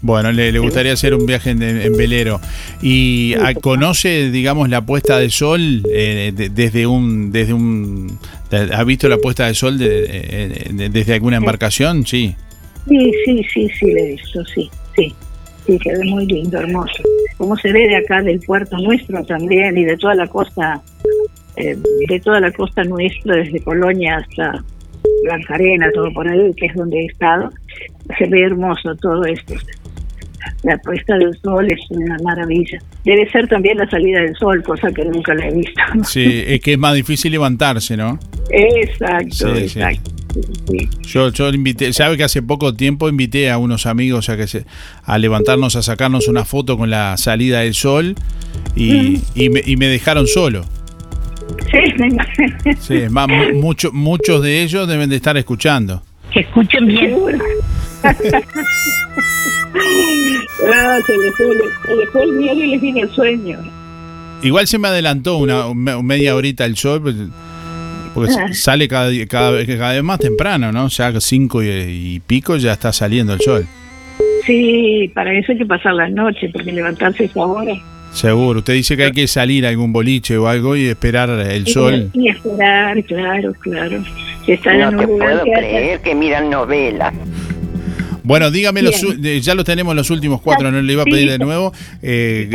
Bueno, le, le gustaría hacer un viaje en, en velero. ¿Y ah, conoce, digamos, la puesta de sol eh, de- desde un... desde un ¿Ha visto la puesta de sol de- eh, de- desde alguna embarcación? Sí. Sí, sí, sí, sí, le he visto, sí, sí. Sí, se ve muy lindo, hermoso. Como se ve de acá del puerto nuestro también y de toda la costa, eh, de toda la costa nuestra, desde Colonia hasta Blanca Arena, todo por ahí, que es donde he estado, se ve hermoso todo esto. La puesta del sol es una maravilla. Debe ser también la salida del sol, cosa que nunca la he visto. Sí, es que es más difícil levantarse, ¿no? Exacto, sí. exacto. Sí. Yo, yo invité, sabe que hace poco tiempo invité a unos amigos a que se, a levantarnos a sacarnos una foto con la salida del sol y, y, me, y me dejaron solo. Sí, me imagino. Sí, es más, mu- mucho- muchos de ellos deben de estar escuchando. Que escuchen bien. Ah, se les fue, se les fue el miedo y les vino el sueño. Igual se me adelantó una, me- media horita el sol, pues, porque sale cada, cada, vez- cada vez más temprano, ¿no? Ya cinco y, y pico ya está saliendo el sol. Sí, para eso hay que pasar la noche, porque levantarse es ahora. Seguro. Usted dice que hay que salir a algún boliche o algo y esperar el sol. Y esperar, claro, claro. Si están No en te lugar puedo que haya- creer que miran novelas. Bueno, dígame, los, eh, ya los tenemos los últimos cuatro, no le iba a Sí. pedir de nuevo. Eh,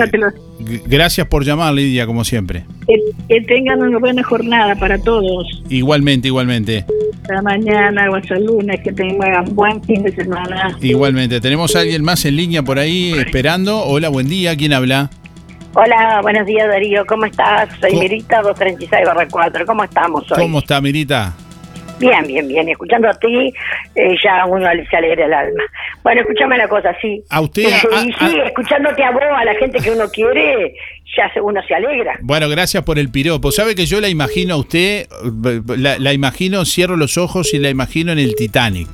gracias por llamar, Lidia, como siempre. que, que tengan una buena jornada para todos. Igualmente, igualmente. Hasta mañana o hasta lunes, que tengan buen fin de semana. Igualmente. ¿Tenemos a alguien más en línea por ahí esperando? Hola, buen día. ¿Quién habla? Hola, buenos días Darío, ¿cómo estás? Soy ¿Cómo? Mirita 236-4, ¿cómo estamos hoy? ¿Cómo está, Mirita? Bien, bien, bien, escuchando a ti eh, ya uno se alegra el alma. Bueno, escúchame la cosa, sí. A usted, a- y a- sí, escuchándote a vos, a la gente que uno quiere, ya uno se alegra. Bueno, gracias por el piropo. ¿Sabe que yo la imagino a usted? eh, La, la imagino, cierro los ojos y la imagino en el Titanic.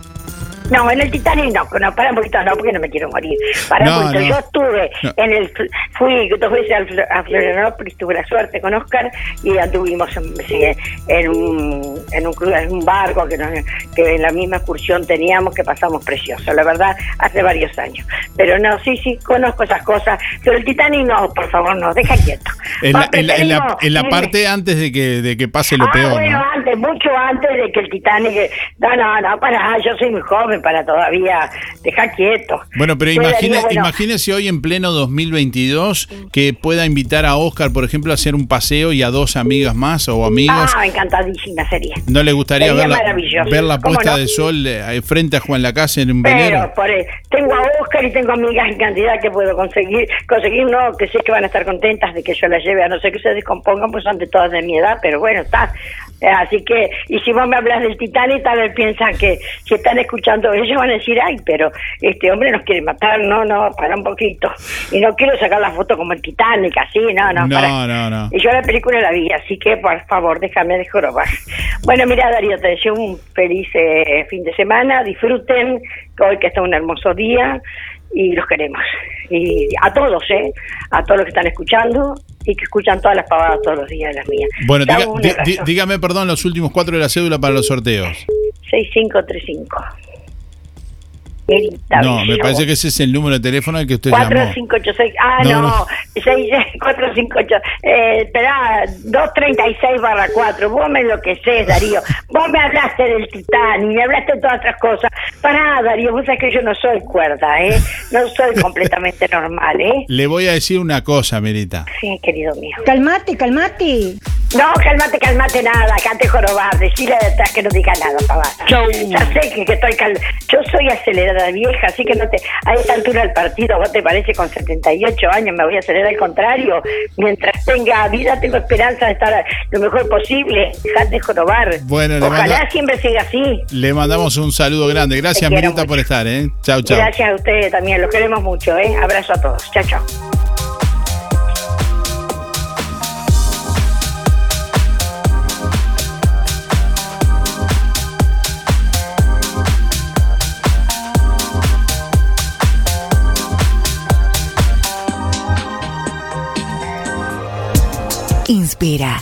No, en el Titanic no, no, para un poquito, no, porque no me quiero morir. Para No, un poquito, no. yo estuve No. en el, fui dos veces a Florianópolis, tuve la suerte con Oscar y anduvimos en, en un, en un, en un barco que, nos- que en la misma excursión teníamos que pasamos precioso, la verdad, hace varios años. Pero no, sí, sí, conozco esas cosas, pero el Titanic no, por favor, no, deja quieto. En la, Va, en la- en la- preferimos en la irme- parte antes de que, de que pase lo ah, peor, bueno, ¿no? antes, mucho antes de que el Titanic. No, no, no, para, yo soy muy joven, joven para todavía dejar quieto. Bueno, pero imagine, bueno, imagínese hoy en pleno 2022 que pueda invitar a Oscar, por ejemplo, a hacer un paseo y a dos amigas más o amigos. Ah, encantadísima sería. ¿No le gustaría sería ver la, maravilloso. ver la ¿Cómo puesta no? de sol eh, frente a Juan Lacase en un velero? Pero por ahí, tengo a Oscar y tengo amigas en cantidad que puedo conseguir, conseguir no, que sé que van a estar contentas de que yo las lleve, a no ser que se descompongan, pues son de todas de mi edad, pero bueno, está. Eh, Así que, y si vos me hablas del Titanic, tal vez piensan que si están escuchando ellos van a decir, ay, pero este hombre nos quiere matar, no, no, para un poquito. Y no quiero sacar la foto como el Titanic, así, no, no, No, para. no, no. Y yo la película la vi, así que por favor, déjame de jorobar. Bueno, mira, Darío, te deseo un feliz eh, fin de semana. Disfruten, hoy que está un hermoso día y los queremos. Y a todos, ¿eh? A todos los que están escuchando y que escuchan todas las pavadas todos los días de las mías. Bueno, diga- dígame, perdón, los últimos cuatro de la cédula para los sorteos. 6535. No, me parece que ese es el número de teléfono al que usted llamó. 4586. Ah, No, no. no. 458. Eh, esperá, 236 barra 4. Vos me enloquecés, Darío. Vos me hablaste del Titanic, me hablaste de todas otras cosas. Pará, Darío, vos sabés que yo no soy cuerda, ¿eh? No soy completamente normal, ¿eh? Le voy a decir una cosa, Merita. Sí, querido mío. Calmate, calmate. No, cálmate, cálmate nada, cante jorobar, decirle detrás que no diga nada, pavada. Ya sé que, que estoy cal... Yo soy acelerada vieja, así que no te... A esta altura del partido, ¿vos te parece con 78 años me voy a acelerar al contrario? Mientras tenga vida, tengo esperanza de estar lo mejor posible. Dejate jorobar. Bueno, Ojalá mando- siempre siga así. Le mandamos un saludo grande. Gracias, Merita, por estar, ¿eh? Chau, chau. Gracias a ustedes también, los queremos mucho, ¿eh? Abrazo a todos. Chao, chao. Inspira.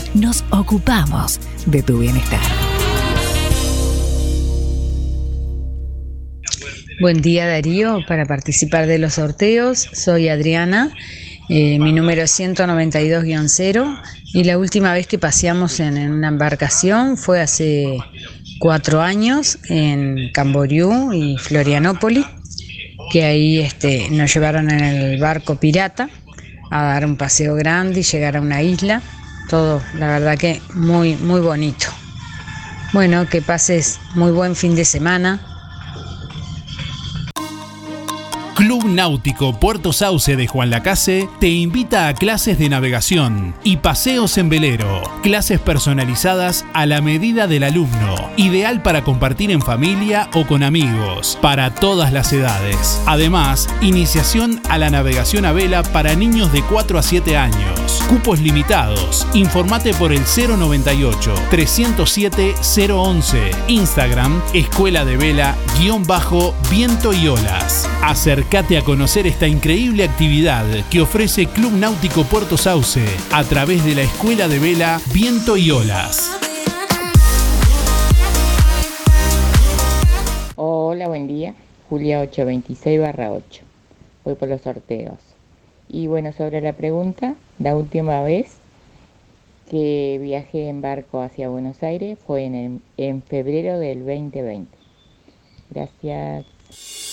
nos ocupamos de tu bienestar. Buen día Darío, para participar de los sorteos soy Adriana, eh, mi número es 192-0 y la última vez que paseamos en, en una embarcación fue hace cuatro años en Camboriú y Florianópolis, que ahí este, nos llevaron en el barco pirata a dar un paseo grande y llegar a una isla, todo la verdad que muy, muy bonito. Bueno, que pases muy buen fin de semana. Club Náutico Puerto Sauce de Juan Lacase te invita a clases de navegación y paseos en velero. Clases personalizadas a la medida del alumno. Ideal para compartir en familia o con amigos. Para todas las edades. Además, iniciación a la navegación a vela para niños de 4 a 7 años. Cupos limitados. Informate por el 098 307 011. Instagram Escuela de Vela guion bajo Viento y Olas. Acércate a conocer esta increíble actividad que ofrece Club Náutico Puerto Sauce a través de la Escuela de Vela Viento y Olas. Hola, buen día. Julia 826 barra 8. Voy por los sorteos. Y bueno, sobre la pregunta, la última vez que viajé en barco hacia Buenos Aires fue en, en febrero del 2020. Gracias.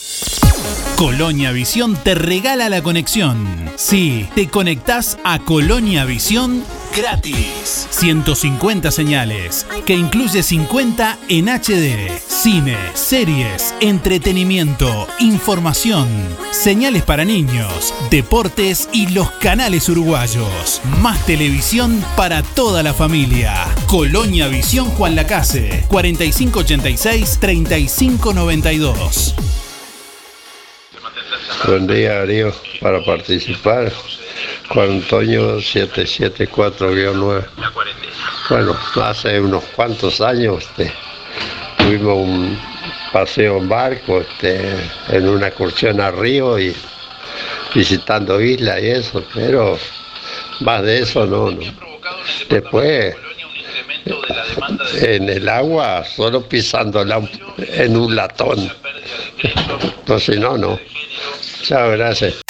Colonia Visión te regala la conexión. Sí, te conectás a Colonia Visión gratis. 150 señales, que incluye 50 en HD. Cine, series, entretenimiento, información, señales para niños, deportes y los canales uruguayos. Más televisión para toda la familia. Colonia Visión Juan Lacase, 4586-3592. Buen día, Darío. Para participar, Juan Antonio 774-9. Bueno, hace unos cuantos años este, tuvimos un paseo en barco, este, en una excursión a río y visitando islas y eso, pero más de eso no, no. Después en el agua solo pisándola en un latón. Entonces no, no. Chao, gracias.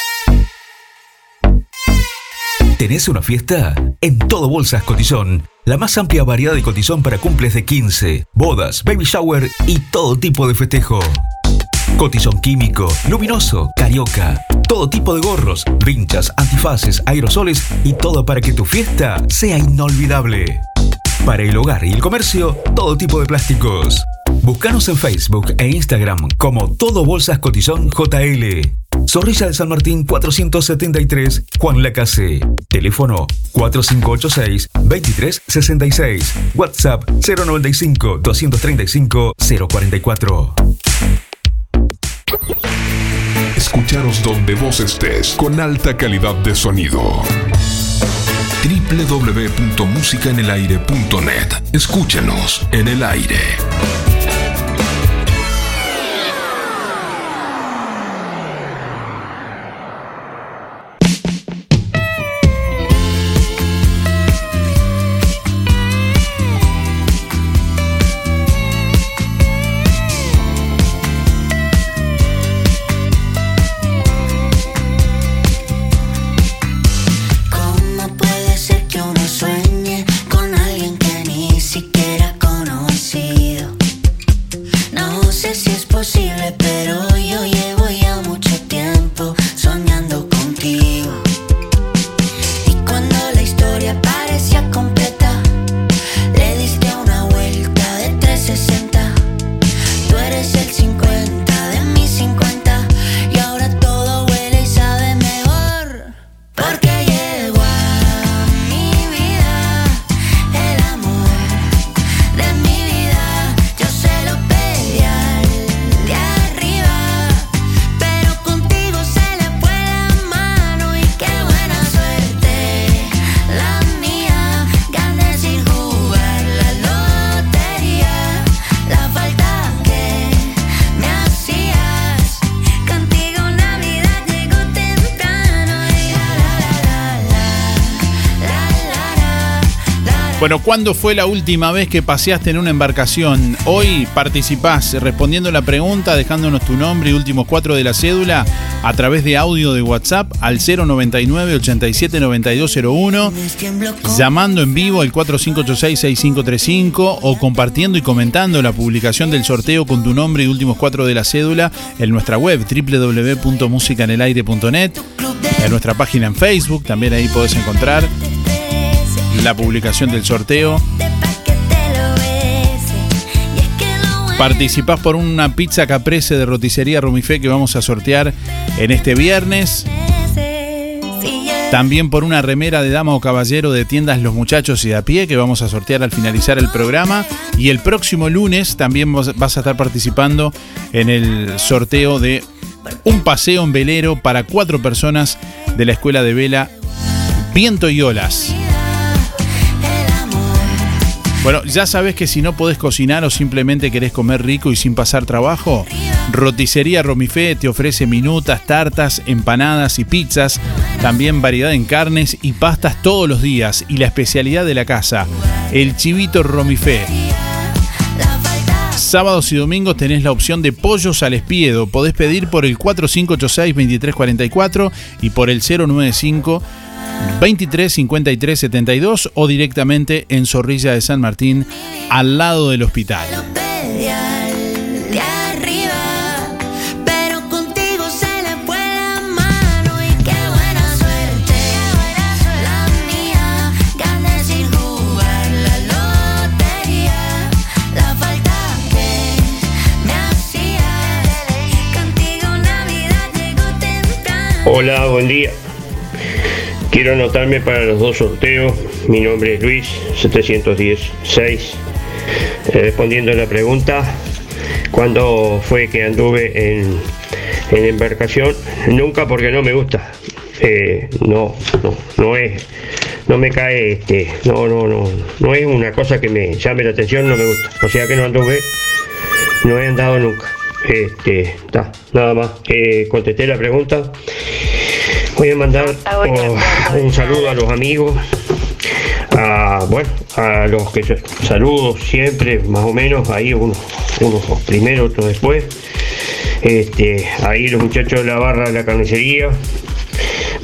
¿Tenés una fiesta? En todo Bolsas Cotizón. La más amplia variedad de cotizón para cumples de 15, bodas, baby shower y todo tipo de festejo. Cotizón químico, luminoso, carioca. Todo tipo de gorros, vinchas, antifaces, aerosoles y todo para que tu fiesta sea inolvidable. Para el hogar y el comercio, todo tipo de plásticos. Búscanos en Facebook e Instagram como Todo Bolsas Cotizón JL. Zorrilla de San Martín 473, Juan Lacase. Teléfono 4586-2366. WhatsApp 095-235-044. Escucharos donde vos estés con alta calidad de sonido www.musicaenelaire.net. Escúchenos en el aire. Bueno, ¿cuándo fue la última vez que paseaste en una embarcación? Hoy participás respondiendo la pregunta, dejándonos tu nombre y últimos cuatro de la cédula a través de audio de WhatsApp al 099 87 9201, llamando en vivo al 4586-6535 o compartiendo y comentando la publicación del sorteo con tu nombre y últimos cuatro de la cédula en nuestra web www.musicanelaire.net, en nuestra página en Facebook, también ahí podés encontrar la publicación del sorteo. Participás por una pizza caprese de roticería Romifé que vamos a sortear en este viernes. También por una remera de dama o caballero de tiendas Los Muchachos y de a pie que vamos a sortear al finalizar el programa. Y el próximo lunes también vas a estar participando en el sorteo de un paseo en velero para cuatro personas de la escuela de vela Viento y Olas. Bueno, ya sabes que si no podés cocinar o simplemente querés comer rico y sin pasar trabajo, Roticería Romifé te ofrece minutas, tartas, empanadas y pizzas, también variedad en carnes y pastas todos los días y la especialidad de la casa, el chivito Romifé. Sábados y domingos tenés la opción de pollos al espiedo. Podés pedir por el 4586-2344 y por el 095 23 53 72 o directamente en Zorrilla de San Martín, al lado del hospital. Hola, buen día. Quiero anotarme para los dos sorteos. Mi nombre es Luis, 716. Eh, respondiendo a la pregunta, ¿cuándo fue que anduve en, en embarcación? Nunca porque no me gusta. Eh, no, no, no es, no me cae, este, no, no, no, no es una cosa que me llame la atención, no me gusta. O sea que no anduve no he andado nunca. Este, ta, nada más. Eh, contesté la pregunta. Voy a mandar oh, un saludo a los amigos, a, bueno, a los que saludo siempre, más o menos, ahí unos, unos primero, otros después. Este, ahí los muchachos de la barra de la carnicería,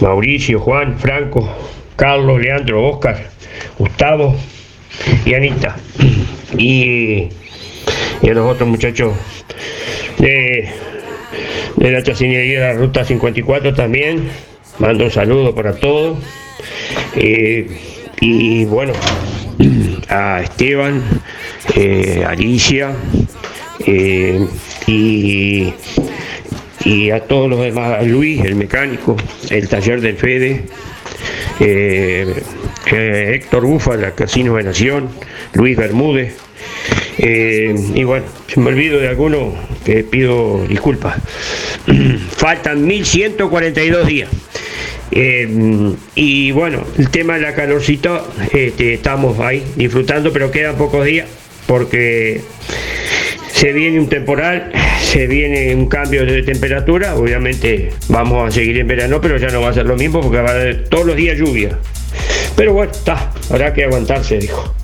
Mauricio, Juan, Franco, Carlos, Leandro, Oscar, Gustavo y Anita. Y, y a los otros muchachos de, de la chacinería de la Ruta 54 también. Mando un saludo para todos. Eh, y bueno, a Esteban, eh, Alicia eh, y, y, a todos los demás, a Luis, el mecánico, el taller del Fede, Héctor Bufa, la Casino de Nación, Luis Bermúdez. y bueno, si me olvido de alguno, que pido disculpas. Faltan 1142 días. Eh, y bueno, el tema de la calorcito, este, estamos ahí disfrutando, pero quedan pocos días porque se viene un temporal, se viene un cambio de temperatura, obviamente vamos a seguir en verano, pero ya no va a ser lo mismo porque va a haber todos los días lluvia. Pero bueno, está, habrá que aguantarse, dijo.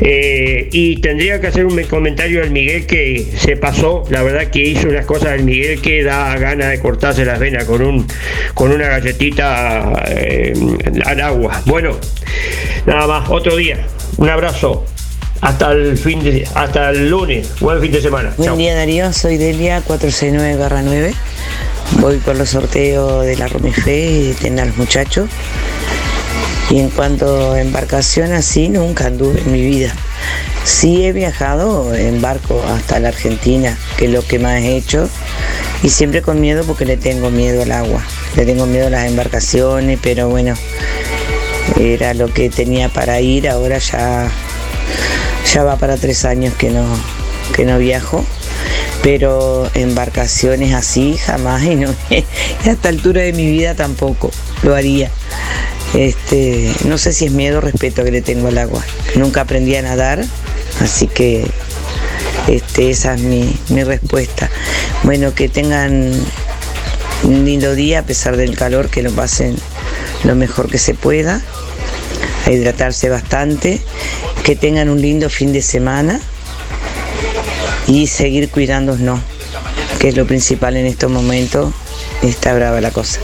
Eh, y tendría que hacer un comentario al Miguel que se pasó, la verdad que hizo unas cosas del Miguel que da ganas de cortarse las venas con un con una galletita eh, al agua. Bueno, nada más, otro día. Un abrazo. Hasta el fin de hasta el lunes. Buen fin de semana. Buen día Darío, soy Delia 469-9. Voy por los sorteos de la Romife y tener a los muchachos. Y en cuanto a embarcación así, nunca anduve en mi vida. Sí he viajado en barco hasta la Argentina, que es lo que más he hecho, y siempre con miedo porque le tengo miedo al agua, le tengo miedo a las embarcaciones, pero bueno, era lo que tenía para ir, ahora ya, ya va para tres años que no, que no viajo pero embarcaciones así jamás y no a esta altura de mi vida tampoco lo haría. Este, no sé si es miedo o respeto que le tengo al agua. Nunca aprendí a nadar, así que este, esa es mi, mi respuesta. Bueno, que tengan un lindo día a pesar del calor, que lo pasen lo mejor que se pueda, a hidratarse bastante, que tengan un lindo fin de semana y seguir cuidándonos, que es lo principal en estos momentos. Está brava la cosa.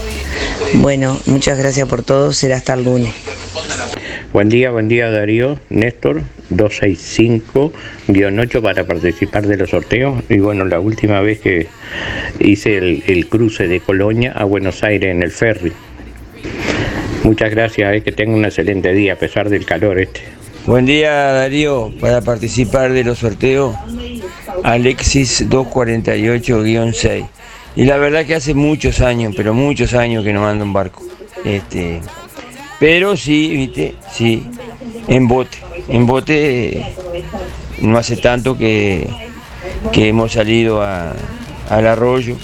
Bueno, muchas gracias por todo, será hasta el lunes. Buen día, buen día Darío, Néstor, 265-8 para participar de los sorteos. Y bueno, la última vez que hice el, cruce de Colonia a Buenos Aires en el ferry. Muchas gracias, es que tenga un excelente día a pesar del calor este. Buen día Darío, para participar de los sorteos, Alexis 248-6. Y la verdad que hace muchos años, pero muchos años que no mando un barco. Este, pero sí, viste, sí, en bote. En bote no hace tanto que, que hemos salido al arroyo,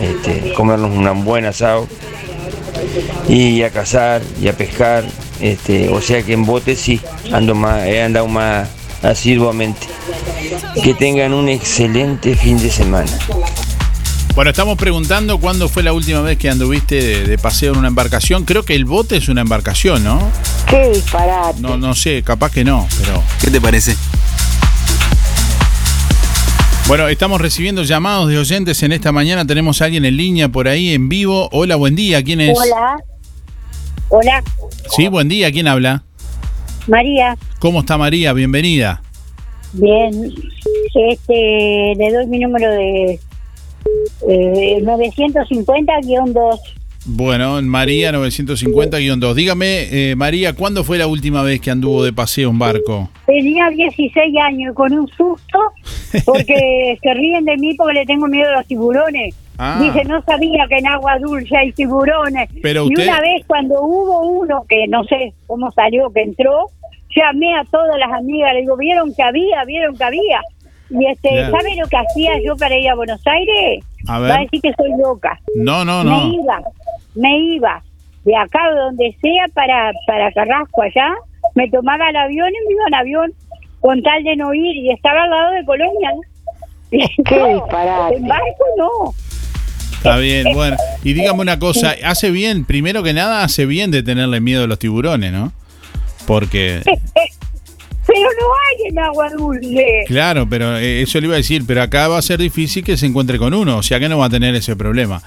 este, comernos un buen asado y a cazar y a pescar. Este, o sea que en bote sí, ando más, he andado más asiduamente. Que tengan un excelente fin de semana. Bueno, estamos preguntando cuándo fue la última vez que anduviste de, paseo en una embarcación. Creo que el bote es una embarcación, ¿no? Qué disparate. No, no sé, capaz que no, pero. ¿Qué te parece? Bueno, estamos recibiendo llamados de oyentes en esta mañana. Tenemos a alguien en línea por ahí en vivo. Hola, buen día. ¿Quién es? Hola. Hola. Sí, buen día. ¿Quién habla? María. ¿Cómo está María? Bienvenida. Bien. Este, le doy mi número de eh, 950-2. Bueno, María 950-2. Dígame, eh, María, ¿cuándo fue la última vez que anduvo de paseo en barco? Tenía 16 años con un susto porque se ríen de mí porque le tengo miedo a los tiburones. Ah. Dice, no sabía que en agua dulce hay tiburones. Pero y una vez cuando hubo uno que no sé cómo salió, que entró, llamé a todas las amigas, le digo, ¿vieron que había? ¿Vieron que había? Y este. ¿sabe lo que hacía yo para ir a Buenos Aires? A ver. Va a decir que soy loca. No, no, Me no. iba, me iba de acá de donde sea para, para Carrasco allá, me tomaba el avión y me iba en avión con tal de no ir y estaba al lado de Colonia. Qué disparate. En barco no. Está bien, bueno. Y dígame una cosa, hace bien, primero que nada, hace bien de tenerle miedo a los tiburones, ¿no? Porque, Pero no hay en agua dulce. claro, pero eh, eso le iba a decir, pero acá va a ser difícil que se encuentre con uno, o sea que no va a tener ese problema.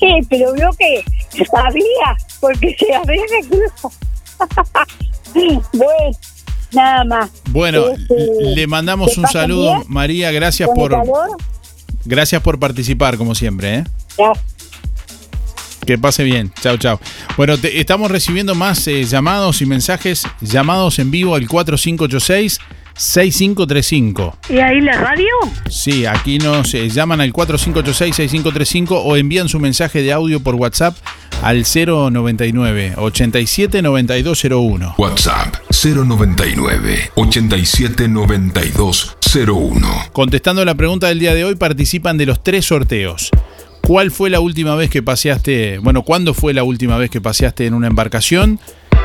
Sí, pero veo que sabía, porque se había recluso. bueno, nada más. Bueno, Este, le mandamos ¿te un saludo, bien? María, gracias ¿Con el por gracias por participar como siempre, ¿eh? Ya. Que pase bien. Chao, chao. Bueno, te- estamos recibiendo más eh, llamados y mensajes, llamados en vivo al 4586 6535. ¿Y ahí la radio? Sí, aquí nos eh, llaman al 4586-6535 o envían su mensaje de audio por WhatsApp al 099 87 9201. WhatsApp 099 87 9201. Contestando la pregunta del día de hoy, participan de los tres sorteos. ¿Cuál fue la última vez que paseaste? Bueno, ¿cuándo fue la última vez que paseaste en una embarcación?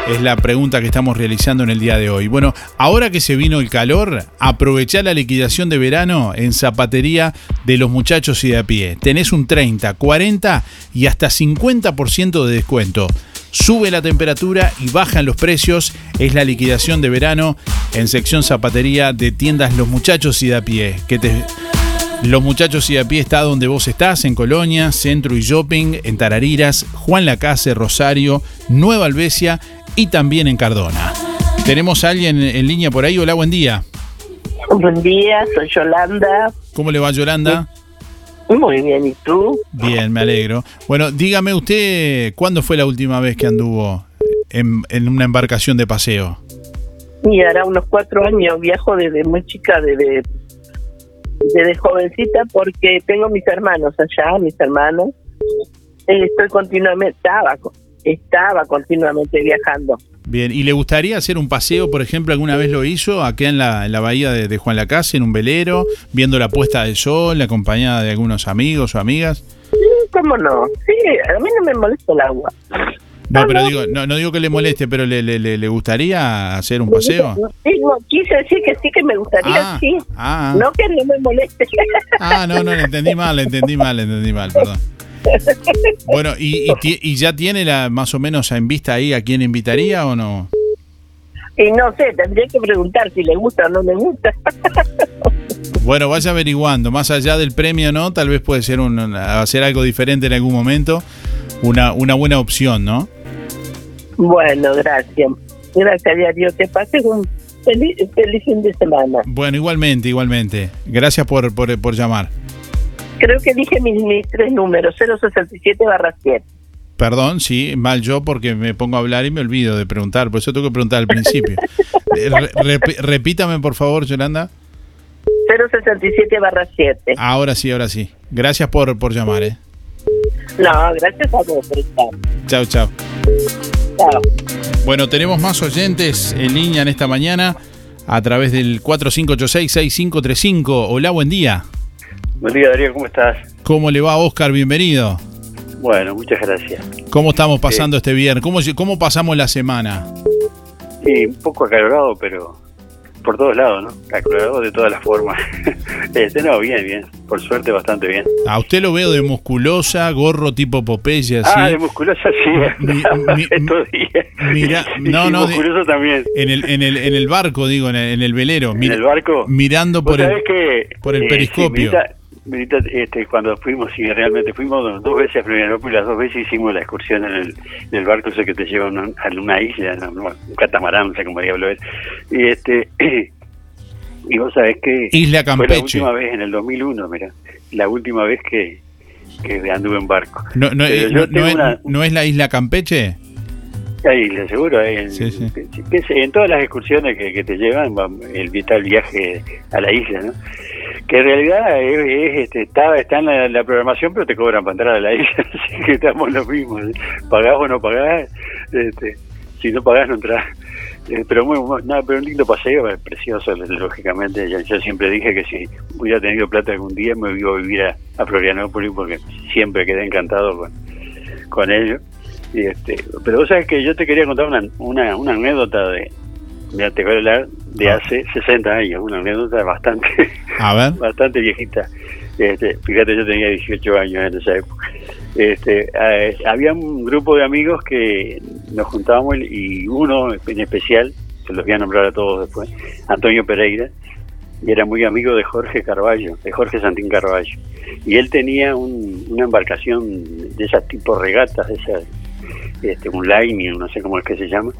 Es la pregunta que estamos realizando en el día de hoy. Bueno, ahora que se vino el calor, aprovechá la liquidación de verano en zapatería de los muchachos y de a pie. Tenés un 30, 40 y hasta 50% de descuento. Sube la temperatura y bajan los precios. Es la liquidación de verano en sección zapatería de tiendas Los Muchachos y de a pie. Que te, los muchachos y a pie está donde vos estás, en Colonia, Centro y Shopping, en Tarariras, Juan Lacase, Rosario, Nueva Albesia y también en Cardona. Tenemos a alguien en línea por ahí. Hola, buen día. Buen día, soy Yolanda. ¿Cómo le va Yolanda? Muy bien, ¿y tú? Bien, me alegro. Bueno, dígame usted, ¿cuándo fue la última vez que anduvo en, en una embarcación de paseo? Y hará unos cuatro años viajo desde muy chica, desde, desde jovencita, porque tengo mis hermanos allá, mis hermanos. Eh, Estoy continuamente, estaba, estaba continuamente viajando. Bien, ¿y le gustaría hacer un paseo, por ejemplo, alguna vez lo hizo, acá en la, en la bahía de, de Juan Lacase, en un velero, viendo la puesta del sol, acompañada de algunos amigos o amigas? Sí, ¿Cómo no? Sí, a mí no me molesta el agua. No, pero digo, no, no digo que le moleste, pero le, le, le- gustaría hacer un paseo. Sí, no, quise decir que sí que me gustaría, Ah, sí. ah. No que no me moleste. Ah, no, no, le entendí mal, le entendí mal, le entendí mal, perdón. Bueno, ¿y, y, y ya tiene la más o menos en vista ahí a quién invitaría o no? Y no sé, tendría que preguntar si le gusta o no le gusta. Bueno, vaya averiguando, más allá del premio, ¿no? Tal vez puede ser un, hacer algo diferente en algún momento, una, una buena opción, ¿no? Bueno, gracias. Gracias, Diario. Que pases un feliz, feliz fin de semana. Bueno, igualmente, igualmente. Gracias por, por, por llamar. Creo que dije mis, mis tres números, 067 barra 7. Perdón, sí, mal yo porque me pongo a hablar y me olvido de preguntar, por eso tengo que preguntar al principio. Eh, re- repítame, por favor, Yolanda. 067 barra 7. Ahora sí, ahora sí. Gracias por, por llamar, ¿eh? No, gracias a vos por estar. Chao, chao. Chao. Bueno, tenemos más oyentes en línea en esta mañana a través del 4586-6535. Hola, buen día. Buen día, Darío, ¿cómo estás? ¿Cómo le va, Oscar? Bienvenido. Bueno, muchas gracias. ¿Cómo estamos pasando este viernes? ¿Cómo, ¿Cómo pasamos la semana? Sí, un poco acalorado, pero por todos lados, ¿no? Acalorado de todas las formas. este, no, bien, bien. Por suerte, bastante bien. A usted lo veo de musculosa, gorro tipo Popeye, así. Ah, de musculosa sí. Mi- mi- Estos días. Mira, no, no, de- musculoso también. En el, en el, en el barco, digo, en el, en el velero. ¿En el barco? Mirando por el, que, por el eh, periscopio. Este, cuando fuimos, y realmente fuimos dos- veces a Florianópolis, las dos veces hicimos la excursión en el, en el barco ese que te lleva a una, a una isla, un catamarán, no sé cómo diablo es. Y, este, y vos sabés que Isla fue la Campeche. última vez, en el 2001, mira, la última vez que, que anduve en barco. No, no, eh, una- no es la isla Campeche? Ahí, le aseguro, en, que en todas las excursiones que, que te llevan, va el vital viaje a la isla, ¿no? Que en realidad es, es, este, está, está en la, la programación, pero te cobran para entrar a la isla, así que estamos lo mismo. ¿eh? Pagás o no pagás, este, si no pagás no entras. Eh, pero muy, muy- nada, pero un lindo paseo, precioso, lógicamente. Yo, yo siempre dije que si hubiera tenido plata algún día me iba a vivir a, a Florianópolis porque siempre quedé encantado con, con ello. Y este, pero vos sabés que yo te quería contar una, una, una anécdota de, mira, te voy a hablar de hace 60 años, una anécdota bastante, A ver. bastante viejita. Este, fíjate, yo tenía 18 años en esa época. Este, eh, había un grupo de amigos que nos juntábamos y uno en especial, se los voy a nombrar a todos después, Antonio Pereira, y era muy amigo de Jorge Carballo, de Jorge Santín Carballo. Y él tenía un- una embarcación de esas tipo regatas, de esas, este, un line, no sé cómo es que se llama,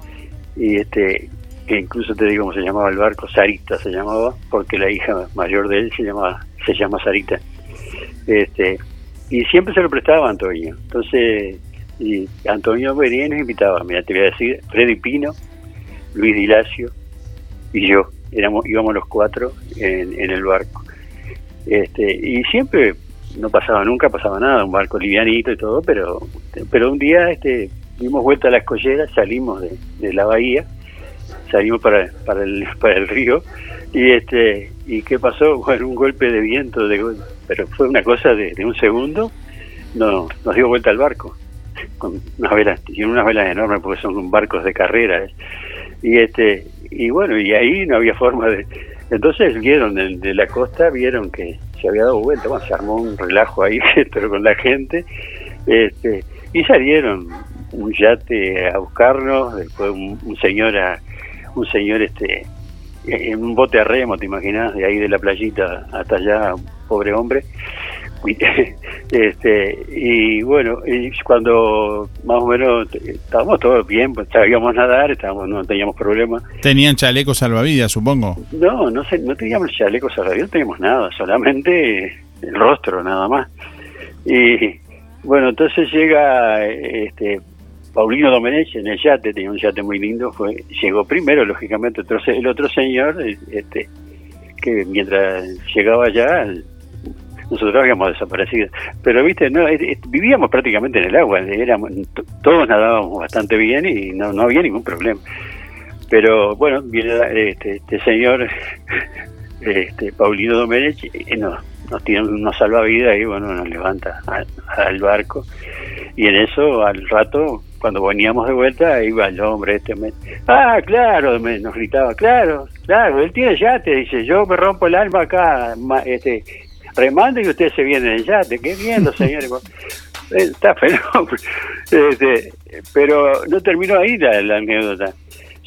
y este que incluso te digo cómo se llamaba el barco, Sarita se llamaba, porque la hija mayor de él se llamaba, se llama Sarita. Este, y siempre se lo prestaba a Antonio. Entonces, y Antonio venía y nos invitaba, mira, te voy a decir, Freddy Pino, Luis Dilacio y yo, éramos, íbamos los cuatro en, en el barco. Este, y siempre no pasaba nunca, pasaba nada, un barco livianito y todo, pero, pero un día este, dimos vuelta a la escollera, salimos de, la bahía, salimos para, para, el, para el río, y este y qué pasó, bueno, un golpe de viento, de, pero fue una cosa de, un segundo, no, nos dio vuelta al barco, con unas velas, tiene unas velas enormes porque son barcos de carrera, ¿eh? y este y bueno, y ahí no había forma de... Entonces vieron de, de la costa, vieron que se había dado vuelta, bueno, se armó un relajo ahí pero con la gente, este y salieron un yate a buscarnos, después un, un señor a, un señor este en un bote a remo, te imaginas, de ahí de la playita hasta allá, pobre hombre. Este y bueno y cuando más o menos estábamos todos bien pues sabíamos nadar estábamos no teníamos problemas Tenían chalecos salvavidas, supongo. no no sé no teníamos chalecos a no teníamos nada solamente el rostro nada más y bueno entonces llega este Paulino Domenech en el yate tenía un yate muy lindo fue llegó primero lógicamente entonces el otro señor este que mientras llegaba allá nosotros habíamos desaparecido. Pero, viste, no vivíamos prácticamente en el agua, éramos, todos nadábamos bastante bien y no, no había ningún problema. Pero bueno, viene este, este señor, este Paulino Domenech, y nos, nos tiene unos salvavidas y bueno, nos levanta al, al barco. Y en eso, al rato, cuando veníamos de vuelta, iba el hombre este. me- ah, claro, me, nos gritaba, claro, claro, él tiene yate, dice, yo me rompo el alma acá, este remando y usted se viene en el yate. Qué bien, los señores. Eh, Está fenómeno. Este, pero no terminó ahí la, la anécdota.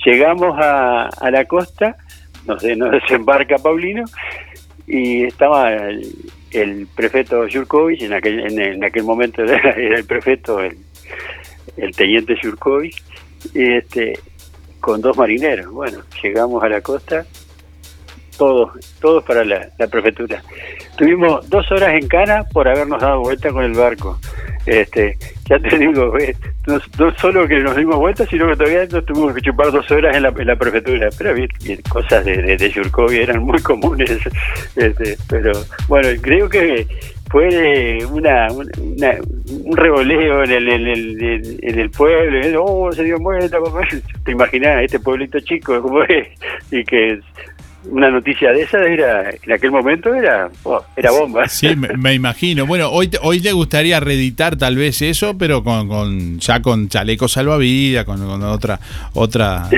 Llegamos a, a la costa, nos, nos desembarca Paulino y estaba el, el prefecto Yurkovich, en aquel, en, en aquel momento era, era el prefecto, el, el teniente Yurkovich, y este, con dos marineros. Bueno, llegamos a la costa, todos, todos para la, la prefectura. Tuvimos dos horas en cana por habernos dado vuelta con el barco. Este, ya te digo, eh, no, solo que nos dimos vuelta, sino que todavía nos tuvimos que chupar dos horas en la, en la prefectura. Pero bien, cosas de, de, de eran muy comunes. Este, pero bueno, creo que fue una, una- un revoleo en el, en el, en- el pueblo. y, Oh, se dio vuelta. Te imaginas, este pueblito chico, como es, y que una noticia de esa era, en aquel momento era, oh, era bomba. Sí, me, me imagino. Bueno, hoy te, hoy te gustaría reeditar tal vez eso, pero con, con ya con chaleco salvavidas, con, con otra otra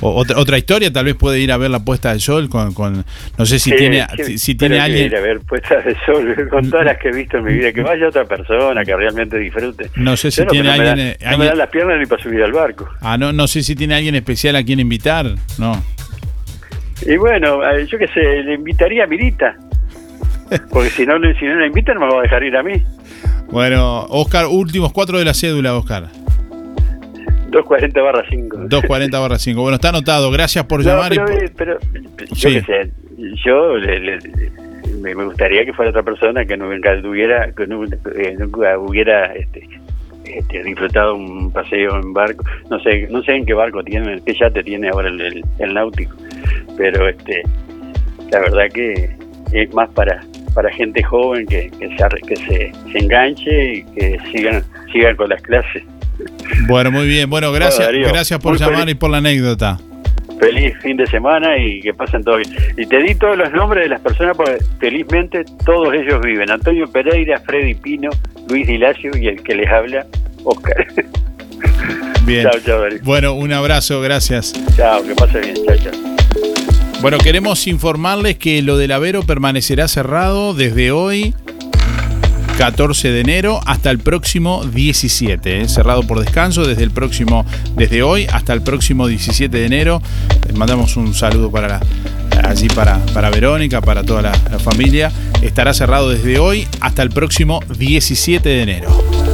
otra otra historia. Tal vez puede ir a ver la puesta del sol con, con no sé si Sí, tiene si, si tiene alguien. ir a ver puestas de sol con todas las que he visto en mi vida, que vaya otra persona que realmente disfrute. No sé si tiene no me alguien, da- eh, no me alguien- dan las piernas ni para subir al barco. Ah, no no sé si tiene alguien especial a quien invitar. No. Y bueno, eh, yo qué sé, le invitaría a Mirita. Porque si no, si no la invitan, no me va a dejar ir a mí. Bueno, Oscar, últimos cuatro de la cédula, Oscar. 240 barra 5. 240 barra 5. Bueno, está anotado. Gracias por No, llamar. y pero, por- eh, pero, yo Sí. qué sé, yo le- le- me, gustaría que fuera otra persona que nunca tuviera, que nu- eh, nunca hubiera este, este, disfrutado un paseo en barco. No sé, no sé en qué barco tiene, qué yate tiene ahora el, el, el náutico, pero este, la verdad que es más para para gente joven que, que, se, que se, se enganche y que sigan sigan con las clases. Bueno, muy bien. Bueno, gracias, gracias por Muy llamar feliz. y por la anécdota. Feliz fin de semana y que pasen todo bien. Y te di todos los nombres de las personas porque felizmente todos ellos viven. Antonio Pereira, Freddy Pino, Luis Dilacio y el que les habla, Oscar. Bien. Chao, chao. Bueno, un abrazo, gracias. Chao, que pase bien. Chao, chao. Bueno, queremos informarles que lo del Avero permanecerá cerrado desde hoy 14 de enero hasta el próximo 17. ¿eh? Cerrado por descanso desde el próximo, desde hoy hasta el próximo 17 de enero. Les mandamos un saludo para allí para, para Verónica, para toda la familia. Estará cerrado desde hoy hasta el próximo 17 de enero.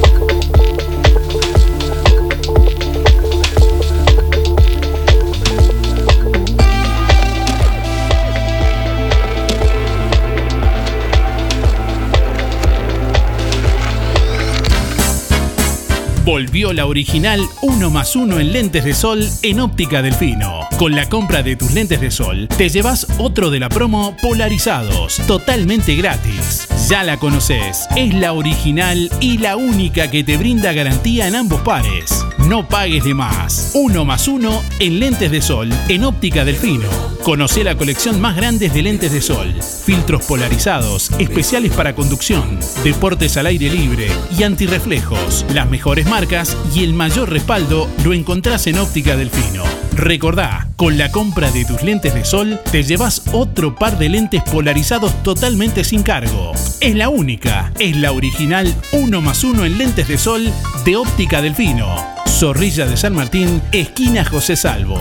Volvió la original 1 más 1 en lentes de sol en óptica delfino. Con la compra de tus lentes de sol, te llevas otro de la promo polarizados, totalmente gratis. Ya la conoces, es la original y la única que te brinda garantía en ambos pares. No pagues de más. 1 más 1 en lentes de sol en óptica delfino. Conoce la colección más grande de lentes de sol, filtros polarizados, especiales para conducción, deportes al aire libre y antirreflejos. Las mejores marcas y el mayor respaldo lo encontrás en óptica delfino. Recordá, con la compra de tus lentes de sol te llevas otro par de lentes polarizados totalmente sin cargo. Es la única, es la original 1 más 1 en lentes de sol de óptica delfino. Zorrilla de San Martín, esquina José Salvo.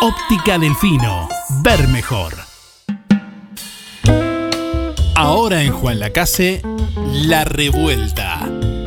Óptica Delfino. Ver mejor. Ahora en Juan Lacase, La Revuelta.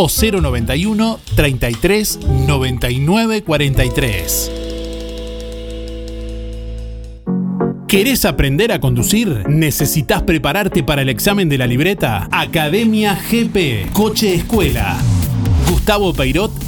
o 091 33 99 43. ¿Querés aprender a conducir? ¿Necesitas prepararte para el examen de la libreta? Academia GP, Coche Escuela. Gustavo Peirot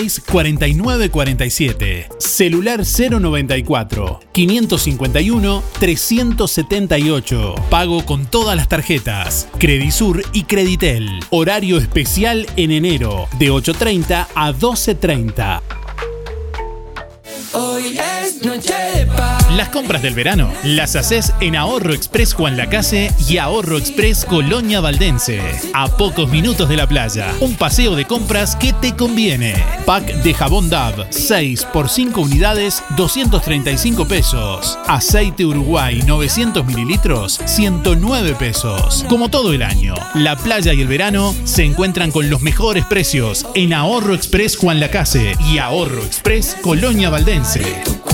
4586-4947. Celular 094 551 378. Pago con todas las tarjetas. Credisur y Creditel. Horario especial en enero de 8.30 a 12.30. Las compras del verano las haces en Ahorro Express Juan Lacase y Ahorro Express Colonia Valdense. A pocos minutos de la playa. Un paseo de compras que te conviene. Pack de jabón DAV 6 por 5 unidades 235 pesos. Aceite Uruguay 900 mililitros 109 pesos. Como todo el año, la playa y el verano se encuentran con los mejores precios en Ahorro Express Juan Lacase y Ahorro Express Colonia Valdense.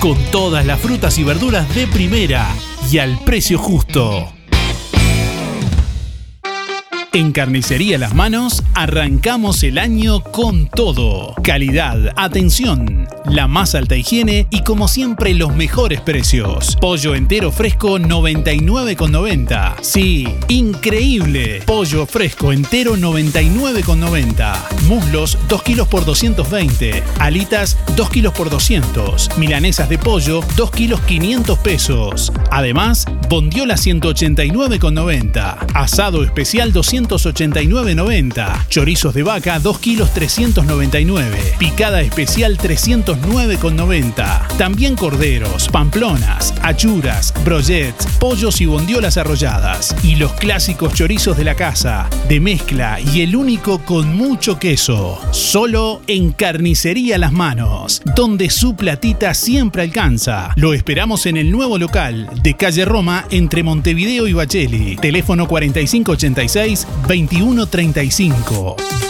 con todas las frutas y verduras de primera y al precio justo. En Carnicería Las Manos arrancamos el año con todo. Calidad, atención, la más alta higiene y como siempre los mejores precios. Pollo entero fresco 99,90. Sí, increíble. Pollo fresco entero 99,90. Muslos 2 kilos por 220. Alitas 2 kilos por 200. Milanesas de pollo 2 kilos 500 pesos. Además, bondiola 189,90. Asado especial 289,90. Chorizos de vaca 2 kilos 399. Picada especial 309,90. También corderos, pamplonas, achuras, brochets, pollos y bondiolas arrolladas. Y los clásicos chorizos de la casa, de mezcla y el único con mucho queso. Solo en Carnicería Las Manos, donde su platita siempre alcanza. Lo esperamos en el nuevo local de calle Roma entre Montevideo y Bacheli. Teléfono 4586-2135.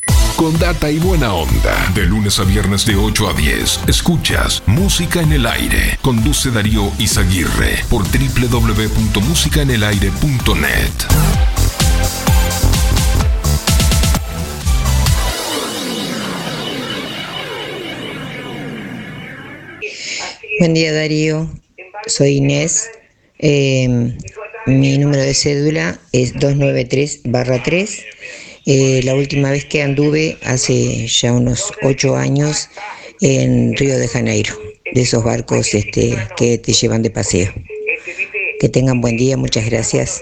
con data y buena onda. De lunes a viernes de 8 a 10. Escuchas Música en el Aire. Conduce Darío Izaguirre por www.musicaenelaire.net. Buen día Darío, soy Inés. Eh, mi número de cédula es 293 3. Eh, la última vez que anduve hace ya unos ocho años en Río de Janeiro, de esos barcos este, que te llevan de paseo. Que tengan buen día, muchas gracias.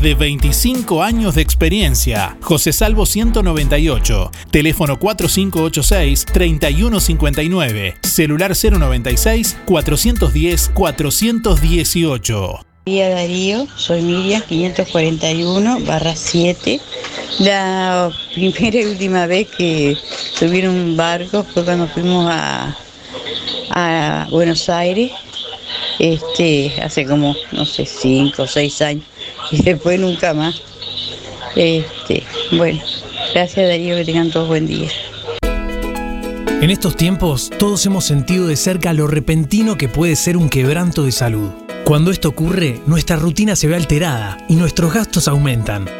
de 25 años de experiencia. José Salvo 198, teléfono 4586-3159, celular 096 410 418. Día Darío, soy Miriam 541 barra 7. La primera y última vez que subieron un barco fue cuando fuimos a, a Buenos Aires, este, hace como, no sé, 5 o 6 años, y después nunca más. Este, bueno, gracias Darío, que tengan todos buen día. En estos tiempos, todos hemos sentido de cerca lo repentino que puede ser un quebranto de salud. Cuando esto ocurre, nuestra rutina se ve alterada y nuestros gastos aumentan.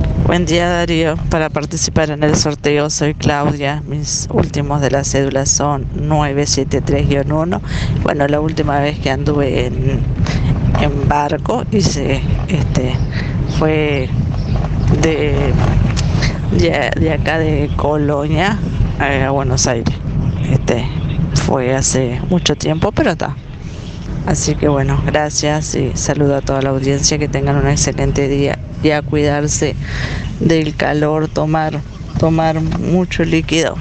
Buen día Darío, para participar en el sorteo soy Claudia, mis últimos de la cédula son 973-1. Bueno, la última vez que anduve en, barco hice, este, fue de, de, de acá de Colonia a Buenos Aires. Este, fue hace mucho tiempo, pero está. Así que bueno, gracias y saludo a toda la audiencia, que tengan un excelente día y a cuidarse del calor, tomar, tomar mucho líquido.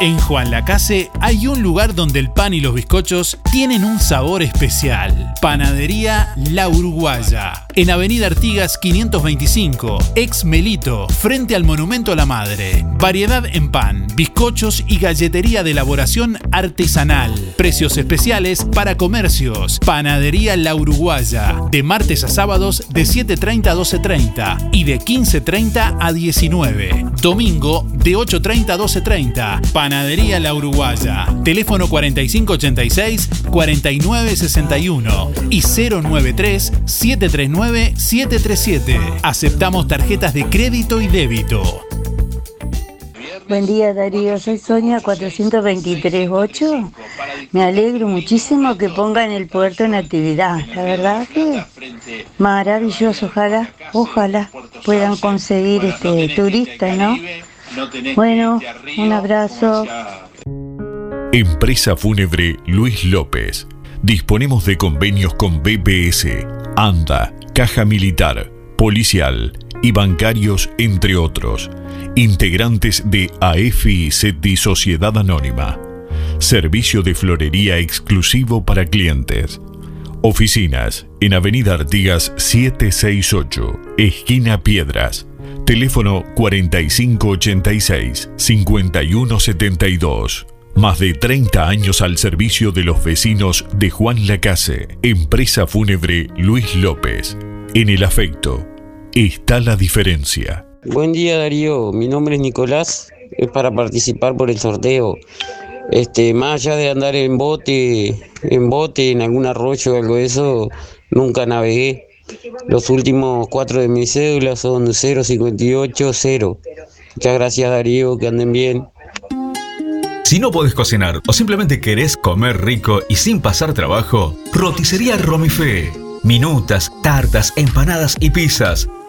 En Juan Lacase hay un lugar donde el pan y los bizcochos tienen un sabor especial. Panadería La Uruguaya. En Avenida Artigas 525, ex Melito, frente al Monumento a la Madre. Variedad en pan, bizcochos y galletería de elaboración artesanal. Precios especiales para comercios. Panadería La Uruguaya. De martes a sábados de 7.30 a 12.30 y de 15.30 a 19. Domingo de 8.30 a 12.30. Panadería La Uruguaya. Teléfono 4586-4961 y 093-739-737. Aceptamos tarjetas de crédito y débito. Buen día Darío, soy Sonia 423.8. Me alegro muchísimo que pongan el puerto en actividad. La verdad que maravilloso, ojalá, ojalá puedan conseguir este turista, ¿no? Bueno, un abrazo. Empresa Fúnebre Luis López. Disponemos de convenios con BPS, ANDA, Caja Militar, Policial y bancarios, entre otros. Integrantes de AFI SETI Sociedad Anónima. Servicio de florería exclusivo para clientes. Oficinas en Avenida Artigas 768, esquina Piedras. Teléfono 4586-5172. Más de 30 años al servicio de los vecinos de Juan Lacase. Empresa Fúnebre Luis López. En el afecto está la diferencia. Buen día Darío, mi nombre es Nicolás, es para participar por el sorteo. Este, más allá de andar en bote, en bote, en algún arroyo o algo de eso, nunca navegué. Los últimos cuatro de mis cédulas son 0580. Muchas gracias Darío, que anden bien. Si no podés cocinar o simplemente querés comer rico y sin pasar trabajo, roticería Romifé. Minutas, tartas, empanadas y pizzas.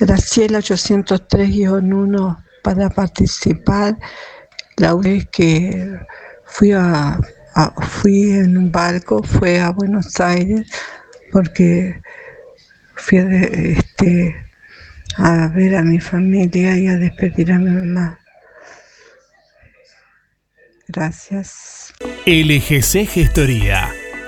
Graciela 803-1 para participar. La vez que fui a, fui en un barco, fue a Buenos Aires porque fui a, este, a ver a mi familia y a despedir a mi mamá. Gracias. LGC Gestoría.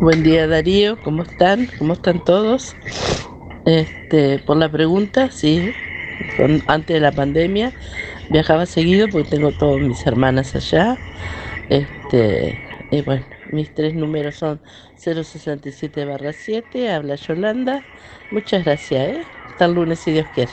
Buen día Darío, ¿cómo están? ¿Cómo están todos? Este, por la pregunta, sí, antes de la pandemia viajaba seguido porque tengo todas mis hermanas allá. Este, y bueno, mis tres números son 067 barra 7, habla Yolanda. Muchas gracias, ¿eh? Hasta el lunes si Dios quiere.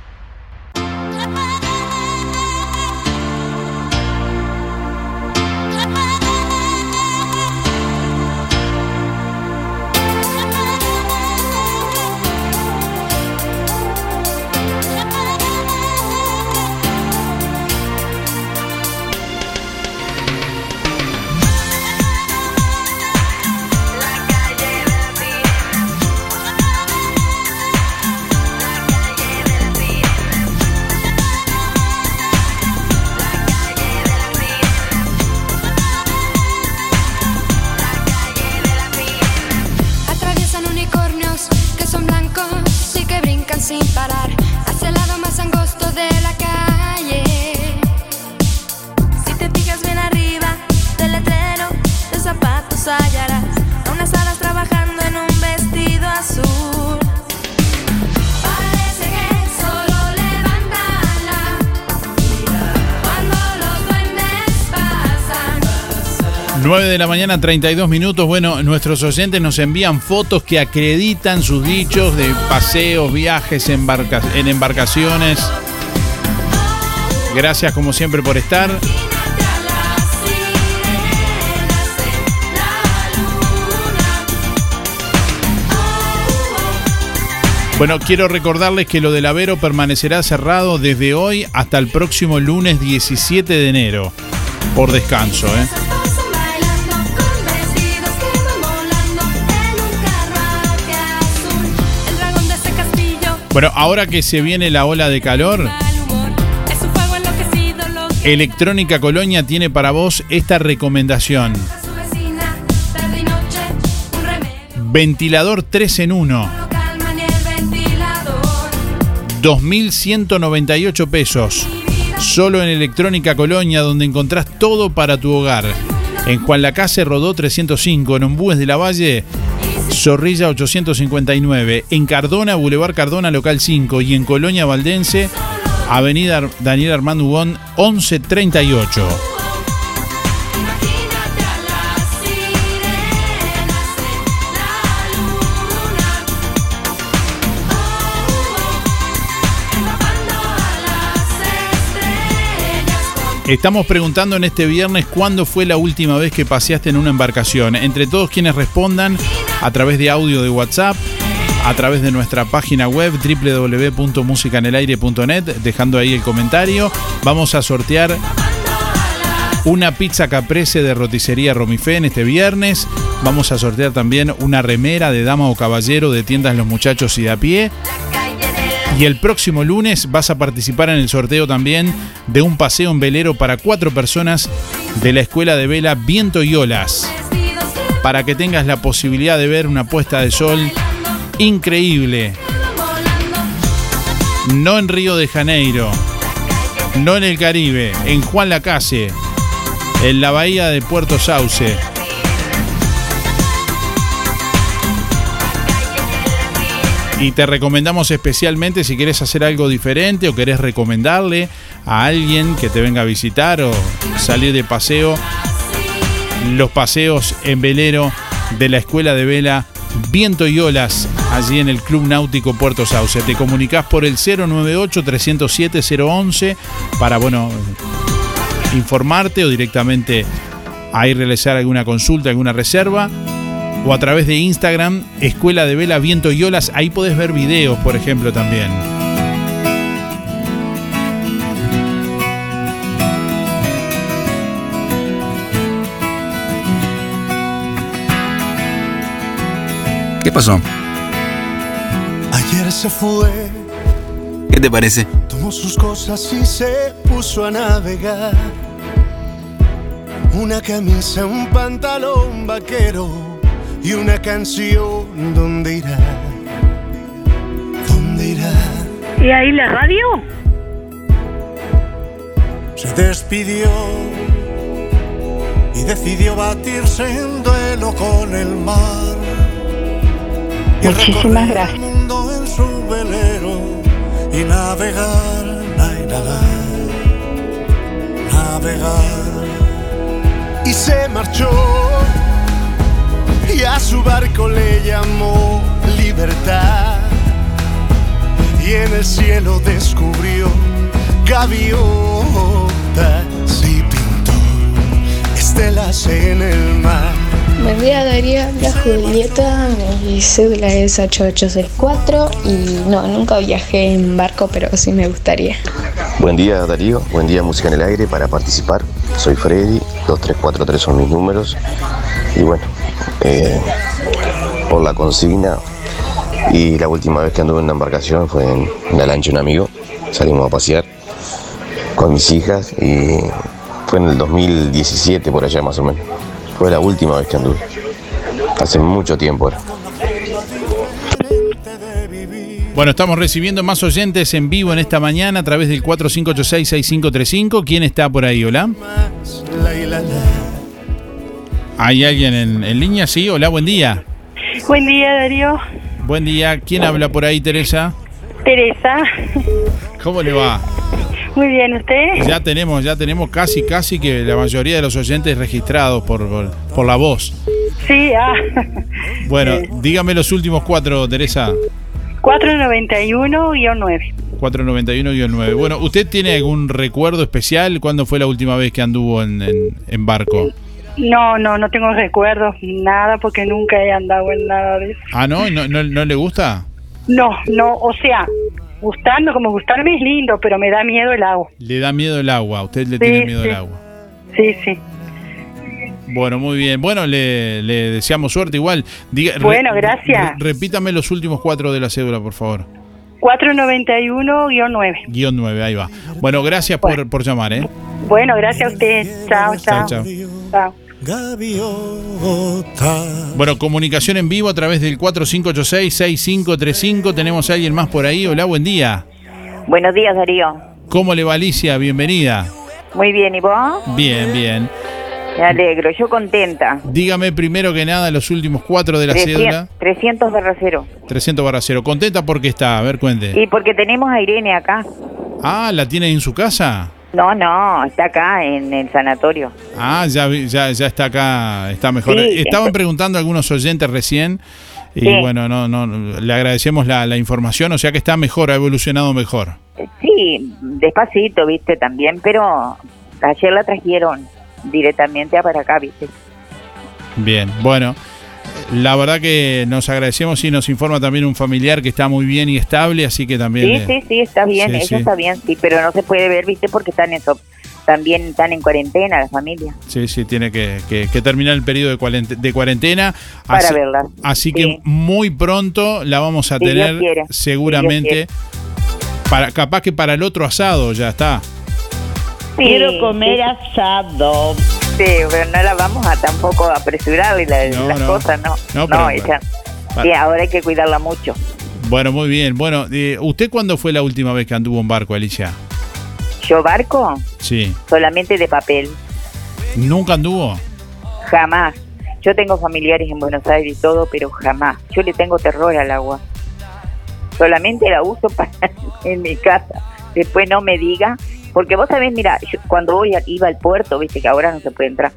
de la mañana, 32 minutos. Bueno, nuestros oyentes nos envían fotos que acreditan sus dichos de paseos, viajes en embarcaciones. Gracias como siempre por estar. Bueno, quiero recordarles que lo del Avero permanecerá cerrado desde hoy hasta el próximo lunes 17 de enero. Por descanso, ¿eh? Bueno, ahora que se viene la ola de calor, Electrónica Colonia tiene para vos esta recomendación. Ventilador 3 en 1, calma ni el ventilador 2.198 pesos. Solo en Electrónica Colonia, donde encontrás todo para tu hogar. En Juan Lacase Rodó 305, en Ombúes de la Valle, Zorrilla 859. En Cardona, Boulevard Cardona, local 5. Y en Colonia Valdense, Avenida Daniel Armando Hugón 1138. Estamos preguntando en este viernes cuándo fue la última vez que paseaste en una embarcación. Entre todos quienes respondan a través de audio de WhatsApp, a través de nuestra página web www.musicanelaire.net, dejando ahí el comentario, vamos a sortear una pizza caprese de roticería Romifé en este viernes. Vamos a sortear también una remera de dama o caballero de tiendas Los Muchachos y de a pie. Y el próximo lunes vas a participar en el sorteo también de un paseo en velero para cuatro personas de la Escuela de Vela Viento y Olas. Para que tengas la posibilidad de ver una puesta de sol increíble. No en Río de Janeiro, no en el Caribe, en Juan Lacase, en la bahía de Puerto Sauce. Y te recomendamos especialmente si querés hacer algo diferente o querés recomendarle a alguien que te venga a visitar o salir de paseo, los paseos en velero de la Escuela de Vela Viento y Olas, allí en el Club Náutico Puerto Sauce. Te comunicás por el 098-307-011 para, bueno, informarte o directamente ahí realizar alguna consulta, alguna reserva o a través de Instagram, Escuela de Vela Viento y Olas. Ahí podés ver videos, por ejemplo, también. ¿Qué pasó? Ayer se fue, ¿Qué te parece? tomó sus cosas y se puso a navegar. Una camisa, un pantalón vaquero y una canción. ¿Dónde irá? ¿Dónde irá? ¿Y ahí la radio? Se despidió y decidió batirse en duelo con el mar. Y Muchísimas gracias. el mundo en su velero y navegar, navegar, navegar. Y se marchó y a su barco le llamó libertad. Y en el cielo descubrió gaviotas y pintó estelas en el mar. Buen día Darío, la Julieta, mi cédula es 8864 y no, nunca viajé en barco, pero sí me gustaría. Buen día Darío, buen día Música en el Aire para participar. Soy Freddy, 2343 son mis números. Y bueno, eh, por la consigna y la última vez que anduve en una embarcación fue en la lancha de un amigo. Salimos a pasear con mis hijas y fue en el 2017 por allá más o menos. Fue la última vez que anduve. Hace mucho tiempo era. Bueno, estamos recibiendo más oyentes en vivo en esta mañana a través del 4586-6535. ¿Quién está por ahí? Hola. ¿Hay alguien en, en línea? Sí, hola, buen día. Buen día, Darío. Buen día. ¿Quién habla por ahí, Teresa? Teresa. ¿Cómo le va? Muy bien, ¿usted? Ya tenemos, ya tenemos casi, casi que la mayoría de los oyentes registrados por, por, por la voz. Sí, ah. Bueno, dígame los últimos cuatro, Teresa. 491-9. 491-9. Bueno, ¿usted tiene algún recuerdo especial? ¿Cuándo fue la última vez que anduvo en, en, en barco? No, no, no tengo recuerdos, nada, porque nunca he andado en nada de eso. Ah, ¿no? ¿No, no, no le gusta? No, no, o sea, gustando como gustarme es lindo, pero me da miedo el agua. Le da miedo el agua, a usted le Sí, tiene miedo sí. el agua. Sí, sí. Bueno, muy bien. Bueno, le, le deseamos suerte igual. Diga- Bueno, gracias. re- repítame los últimos cuatro de la cédula, por favor. 491-9. Guión 9, ahí va. Bueno, gracias por, por llamar, ¿eh? Bueno, gracias a usted. Chao, chao. Chao, Chao. Bueno, comunicación en vivo a través del 4586-6535. Tenemos a alguien más por ahí. Hola, buen día. Buenos días, Darío. ¿Cómo le va Alicia? Bienvenida. Muy bien, ¿y vos? Bien, bien. Me alegro, yo contenta. Dígame primero que nada los últimos cuatro de la 300, cédula. 300 barra cero. 300 barra cero. ¿Contenta porque está? A ver, cuente. Y porque tenemos a Irene acá. Ah, ¿la tiene en su casa? No, no, está acá en el sanatorio. Ah, ya, ya, ya está acá, está mejor. Sí. Estaban preguntando algunos oyentes recién y Sí. bueno, no, no, le agradecemos la, la información, o sea que está mejor, ha evolucionado mejor. Sí, despacito, viste, también, pero ayer la trajeron directamente a para acá, viste. Bien, bueno, la verdad que nos agradecemos y nos informa también un familiar que está muy bien y estable, así que también... Sí, le- sí, sí, está bien, Sí, está bien, sí, pero no se puede ver, viste, porque están en, también están en cuarentena la familia. Sí, sí, tiene que, que- que terminar el periodo de, cuarente- de cuarentena. Para así, verla. Así Sí. que muy pronto la vamos a Si tener quiere, seguramente. Para, capaz que para el otro asado ya está. Quiero comer asado. Sí, pero no la vamos a tampoco apresurar y la- No, las no. cosas, no. No, pero- ella. Sí, ahora hay que cuidarla mucho. Bueno, muy bien. Bueno, eh, ¿usted cuándo fue la última vez que anduvo en barco, Alicia? Yo barco Sí. solamente de papel, ¿Nunca anduvo? jamás. Yo tengo familiares en Buenos Aires y todo, pero jamás. Yo le tengo terror al agua. Solamente la uso para en mi casa. Después no me diga, porque vos sabés, mira, yo cuando voy a- iba al puerto, viste que ahora no se puede entrar.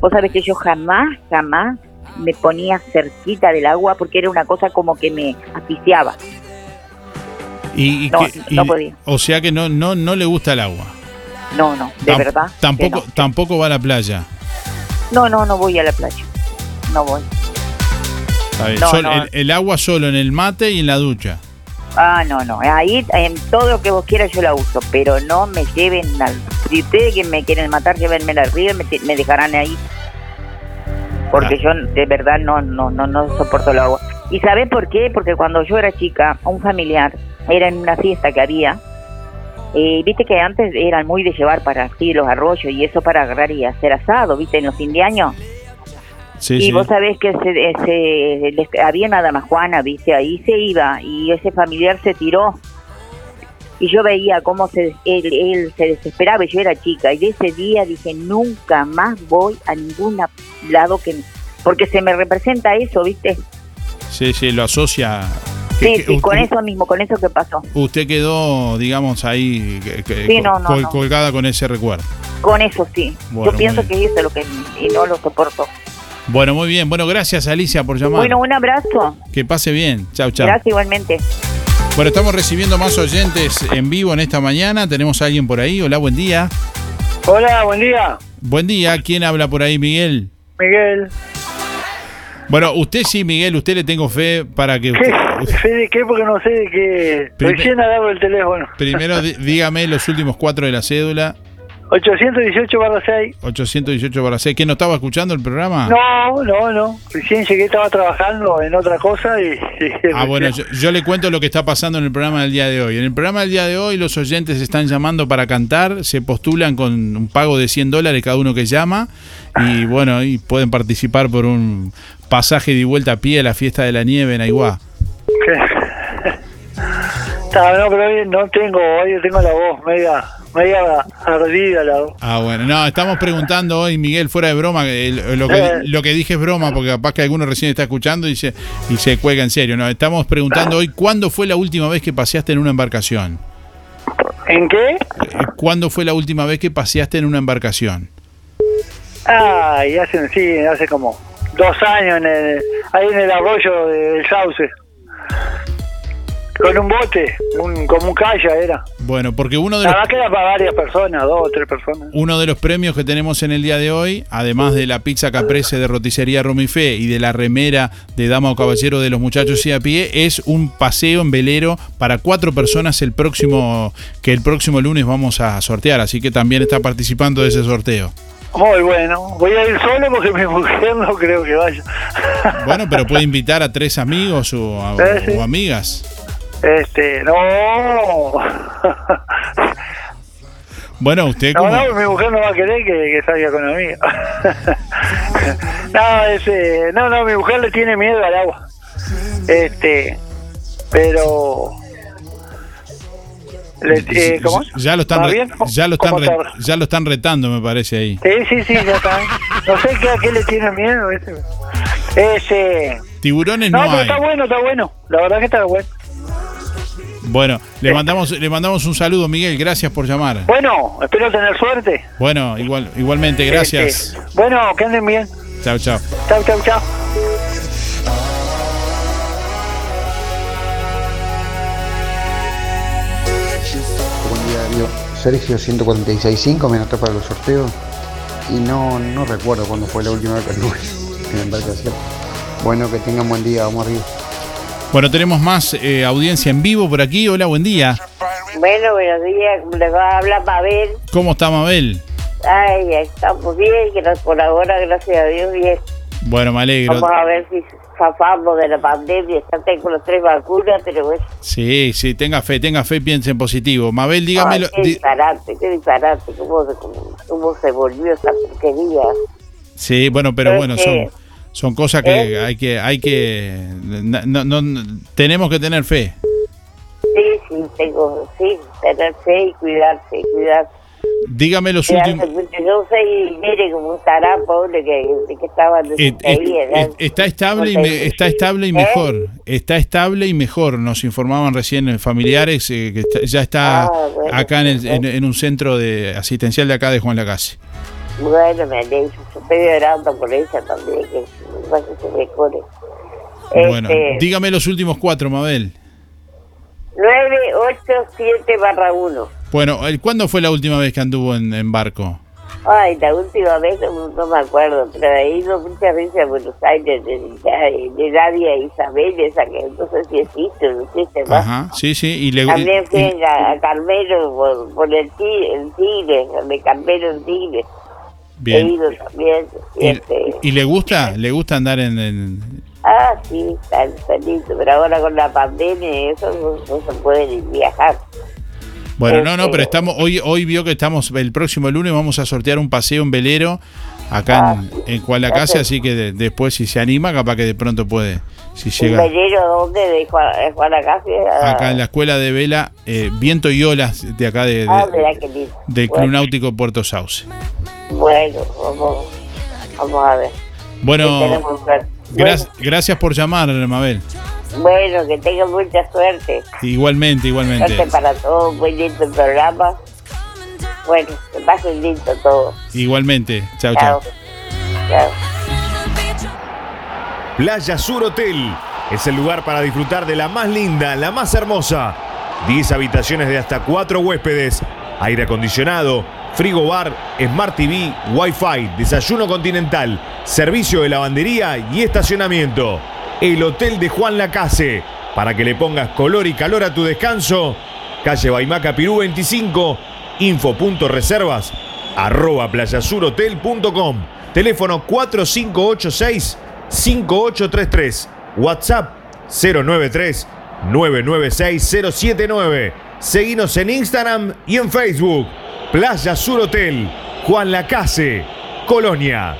Vos sabés que yo jamás, jamás me ponía cerquita del agua porque era una cosa como que me asfixiaba. Y, y No, que- no y- podía. O sea que no, no, no le gusta el agua. No, no, de verdad. Tampoco, no. tampoco va a la playa. No, no, no voy a la playa. No voy. Está bien. No, Sol- el agua solo en el mate y en la ducha. Ah, no, no. Ahí en todo lo que vos quieras yo la uso, pero no me lleven al. Si ustedes que me quieren matar, llévenme al río y me, dejarán ahí. Porque yo de verdad no, no, no, no soporto el agua. ¿Y sabés por qué? Porque cuando yo era chica, un familiar era en una fiesta que había. eh, Viste que antes eran muy de llevar para así los arroyos y eso para agarrar y hacer asado, ¿viste? En los fin de año. Sí, y sí. vos sabés que se, se- les- había nada más Juana, viste, ahí se iba y ese familiar se tiró. Y yo veía cómo se, él, él se desesperaba y yo era chica. Y de ese día dije, nunca más voy a ningún lado que... Porque se me representa eso, viste. Sí, sí, lo asocia. Sí, que- sí, con eso mismo, con eso que pasó. Usted quedó, digamos, ahí que- Sí, no, no, col- no. colgada con ese recuerdo. Con eso sí. Bueno, yo pienso que eso es lo que... Y no lo soporto. Bueno, muy bien. Bueno, gracias Alicia por llamar. Bueno, un abrazo. Que pase bien. Chau, chau. Gracias igualmente. Bueno, estamos recibiendo más oyentes en vivo en esta mañana. Tenemos a alguien por ahí. Hola, buen día. Hola, buen día. Buen día. ¿Quién habla por ahí, Miguel? Miguel. Bueno, usted sí, Miguel, usted le tengo fe para que... ¿Qué? ¿Sé de qué? Porque no sé de qué. Primer- Recién agarro el teléfono. Primero dígame los últimos cuatro de la cédula. 818 barra 6. 818 para 6. ¿Que no estaba escuchando el programa? No, no, no. Recién llegué, estaba trabajando en otra cosa y... Ah, bueno, yo, yo le cuento lo que está pasando en el programa del día de hoy. En el programa del día de hoy los oyentes están llamando para cantar, se postulan con un pago de 100 dólares cada uno que llama y bueno, y pueden participar por un pasaje de vuelta a pie a la fiesta de la nieve en Aiguá. Está, no, pero hoy no tengo, hoy tengo la voz media, media ardida la voz. Ah, bueno, no, estamos preguntando hoy, Miguel, fuera de broma, el- lo que, Eh. lo que dije es broma, porque capaz que alguno recién está escuchando y se, y se cuelga en serio. No, estamos preguntando hoy, ¿cuándo fue la última vez que paseaste en una embarcación? ¿En qué? Eh, ¿Cuándo fue la última vez que paseaste en una embarcación? Ah, y hace, sí, hace como dos años en el, ahí en el arroyo del Sauce. Con un bote, un, como un calla era. Bueno, porque uno de La los, verdad que era para varias personas, dos o tres personas. uno de los premios que tenemos en el día de hoy, además de la pizza caprese de roticería Romifé y de la remera de Dama o Caballero de los Muchachos y a pie, es un paseo en velero para cuatro personas el próximo, que el próximo lunes vamos a sortear, así que también está participando de ese sorteo. Muy bueno. Voy a ir solo porque mi mujer no creo que vaya. Bueno, pero puede invitar a tres amigos o, a- Eh, sí. o amigas. Este, no. Bueno, usted No, como... no, mi mujer no va a querer que, que salga con amiga. no, ese, no, no, mi mujer le tiene miedo al agua. Este, pero... Le, eh, ¿Cómo? Ya lo están, ya lo están, ya lo están retando, me parece ahí. Sí, sí, sí, ya está. No sé qué, a qué le tiene miedo. Ese. ese Tiburones no, no, pero hay. está bueno, está bueno. La verdad que está bueno. Bueno, le mandamos, le mandamos un saludo, Miguel. Gracias por llamar. Bueno, espero tener suerte. Bueno, igual, igualmente, gracias. Este, bueno, que anden bien. Chao, chao. Chau, chau, chau. Buen día, Darío. Sergio 146.5 me anotó para los sorteos y no, no recuerdo cuándo fue la última vez que anduve en la embarcación. Bueno, que tengan buen día, vamos arriba. Bueno, tenemos más eh, audiencia en vivo por aquí. Hola, buen día. Bueno, buenos días, les va a hablar Mabel. ¿Cómo está Mabel? Ay, estamos bien, que por ahora, gracias a Dios, bien. Bueno, me alegro. Vamos a ver si zafamos de la pandemia. Ya tengo las tres vacunas, pero bueno. Sí, sí, tenga fe, tenga fe, piense en positivo. Mabel, dígamelo. Ay, qué di- disparate, qué disparate. ¿Cómo, cómo, cómo se volvió esa porquería? Sí, bueno, pero Es bueno, que- son, son cosas que hay que, hay que, no, no- no- tenemos que tener fe. Sí, sí, tengo, sí, tener fe y cuidarse, cuidarse. Dígame los últimos. Yo sé, mire, como estará, pobre, que, que estaba Eh, eh, eh, está estable y me- está estable y ¿Eh? mejor. Está estable y mejor. Nos informaban recién eh, familiares eh, que está- ya está Ah, bueno, acá en, el- en- en un centro de asistencial de acá de Juan Lacase. Bueno, me alegro. Yo estoy orando por ella también, que, que se mejore. Bueno, Este, dígame los últimos cuatro, Mabel. 987 barra 1. Bueno, ¿cuándo fue la última vez que anduvo en, en barco? Ay, la última vez no, no me acuerdo, pero he ido muchas veces a Buenos Aires, de, de, de Nadia Isabel, esa que no sé si existe no existe más. Ajá, sí, sí. Y le, También fui y- a, a Carmelo por, por el, el Tigre, de Carmelo en Tigre. He bien. ido también. ¿Y, este, y le gusta? ¿Le gusta andar en, en- Ah, sí, está lindo, pero ahora con la pandemia eso no, no se puede viajar. Bueno, no, no, Este- pero estamos hoy hoy vio que estamos el próximo lunes vamos a sortear un paseo en velero acá en, en Cualacase, así que de- después si se anima, capaz que de pronto puede, si ¿Un llega velero dónde? ¿De? Ah, acá en la escuela de vela, eh, viento y olas de acá de, de- Ah, del Club Bueno. Náutico Puerto Sauce. Bueno, vamos, vamos a ver. Bueno, gra- gracias por llamar, Mabel. Bueno, que tengan mucha suerte. Igualmente, igualmente. Suerte para todos, el programa. Bueno, que pasen lindo todo. Igualmente. Chao, Chao. chao. Chao. Playa Sur Hotel es el lugar para disfrutar de la más linda, la más hermosa. 10 habitaciones de hasta 4 huéspedes, aire acondicionado, frigo bar, Smart TV, Wi-Fi, desayuno continental, servicio de lavandería y estacionamiento. El Hotel de Juan Lacase. Para que le pongas color y calor a tu descanso, calle Baimaca Pirú 25, info.reservas, arroba playasurhotel.com, teléfono 4586-5833, WhatsApp 093 996 Seguinos en Instagram y en Facebook. Playa Sur Hotel, Juan Lacase, Colonia.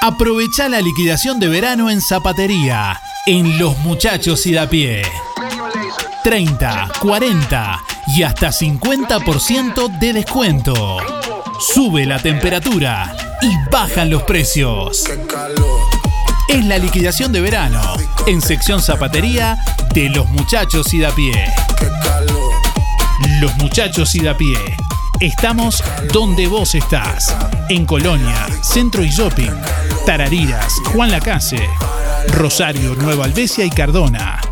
Aprovecha la liquidación de verano en Zapatería. en Los Muchachos y da pie. 30, 40 y hasta 50% de descuento. Sube la temperatura y bajan los precios. Es la liquidación de verano en sección zapatería de Los Muchachos y da pie. Los Muchachos y da pie. Estamos donde vos estás. En Colonia, Centro y Shopping, Tarariras, Juan Lacase, Rosario, Nueva Albesia y Cardona.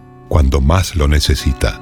cuando más lo necesita.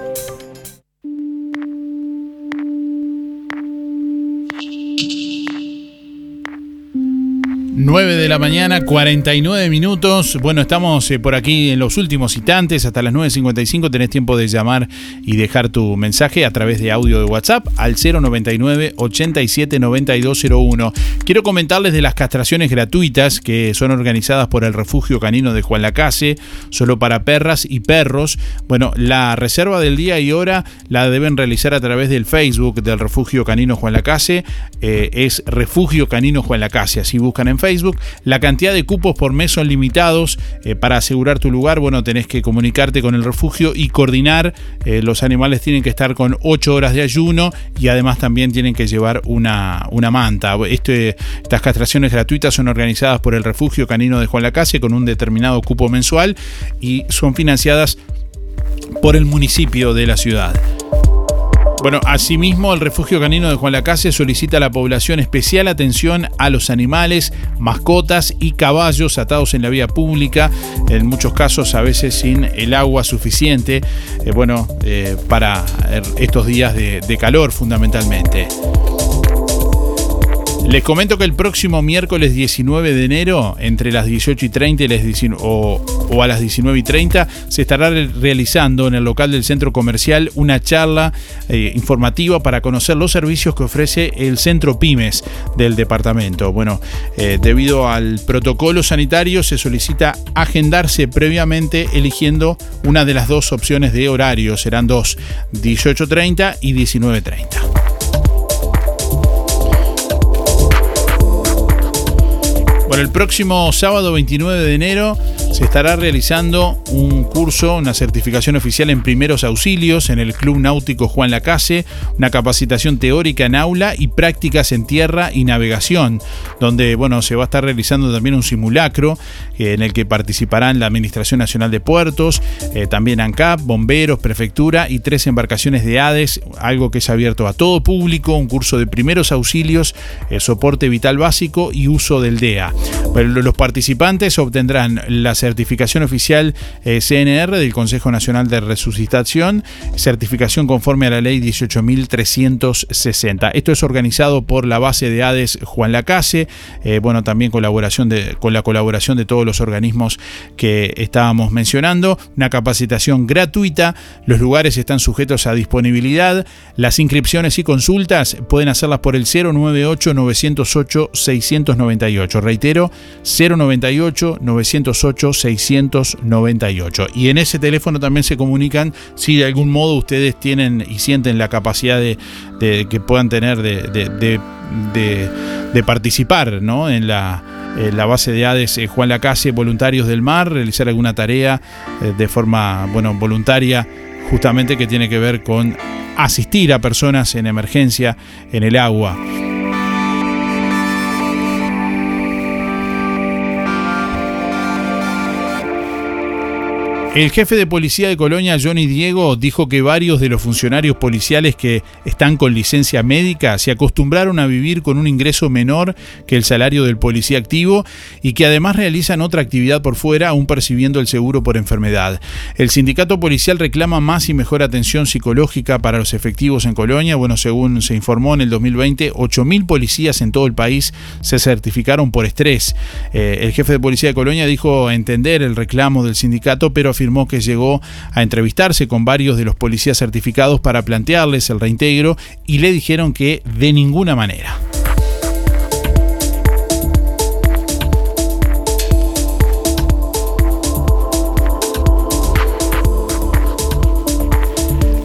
9 de la mañana, 49 minutos. Bueno, estamos eh, por aquí en los últimos instantes. Hasta las 9.55 tenés tiempo de llamar y dejar tu mensaje a través de audio de WhatsApp al 099 87 9201. Quiero comentarles de las castraciones gratuitas que son organizadas por el Refugio Canino de Juan Lacase, solo para perras y perros. Bueno, la reserva del día y hora la deben realizar a través del Facebook del Refugio Canino Juan Lacase. Eh, es Refugio Canino Juan Lacase. Así buscan en Facebook. La cantidad de cupos por mes son limitados. Eh, para asegurar tu lugar, bueno, tenés que comunicarte con el refugio y coordinar. Eh, los animales tienen que estar con 8 horas de ayuno y además también tienen que llevar una, una manta. Este, estas castraciones gratuitas son organizadas por el refugio canino de Juan Lacase con un determinado cupo mensual y son financiadas por el municipio de la ciudad. Bueno, asimismo, el refugio canino de Juan Lacase solicita a la población especial atención a los animales, mascotas y caballos atados en la vía pública, en muchos casos a veces sin el agua suficiente, eh, bueno, eh, para estos días de calor fundamentalmente. Les comento que el próximo miércoles 19 de enero, entre las 18 y 30 y las 19, o, o, a las 19 y 30, se estará realizando en el local del centro comercial una charla eh, informativa para conocer los servicios que ofrece el centro Pymes del departamento. Bueno, eh, debido al protocolo sanitario, se solicita agendarse previamente eligiendo una de las dos opciones de horario. Serán dos, 18.30 y 19.30. Bueno, el próximo sábado 29 de enero se estará realizando un curso, una certificación oficial en primeros auxilios en el Club Náutico Juan Lacase, una capacitación teórica en aula y prácticas en tierra y navegación, donde bueno, se va a estar realizando también un simulacro eh, en el que participarán la Administración Nacional de Puertos, eh, también ANCAP, bomberos, prefectura y tres embarcaciones de ADES, algo que es abierto a todo público, un curso de primeros auxilios, eh, soporte vital básico y uso del DEA. Los participantes obtendrán las certificación oficial eh, CNR del Consejo Nacional de Resucitación, certificación conforme a la ley 18.360. Esto es organizado por la base de ADES Juan Lacase, eh, bueno, también colaboración con la colaboración de todos los organismos que estábamos mencionando, una capacitación gratuita, los lugares están sujetos a disponibilidad, las inscripciones y consultas pueden hacerlas por el 098 908 698. Reitero, 098 908 698. Y en ese teléfono también se comunican si de algún modo ustedes tienen y sienten la capacidad de, que puedan tener de, participar ¿no? en la en la base de ADES eh, Juan Lacase, Voluntarios del Mar, realizar alguna tarea eh, de forma bueno, voluntaria, justamente que tiene que ver con asistir a personas en emergencia en el agua. El jefe de policía de Colonia, Johnny Diego, dijo que varios de los funcionarios policiales que están con licencia médica se acostumbraron a vivir con un ingreso menor que el salario del policía activo y que además realizan otra actividad por fuera, aún percibiendo el seguro por enfermedad. El sindicato policial reclama más y mejor atención psicológica para los efectivos en Colonia. Bueno, según se informó en el 2020, 8.000 policías en todo el país se certificaron por estrés. Eh, el jefe de policía de Colonia dijo entender el reclamo del sindicato, pero afirmó que llegó a entrevistarse con varios de los policías certificados para plantearles el reintegro y le dijeron que de ninguna manera.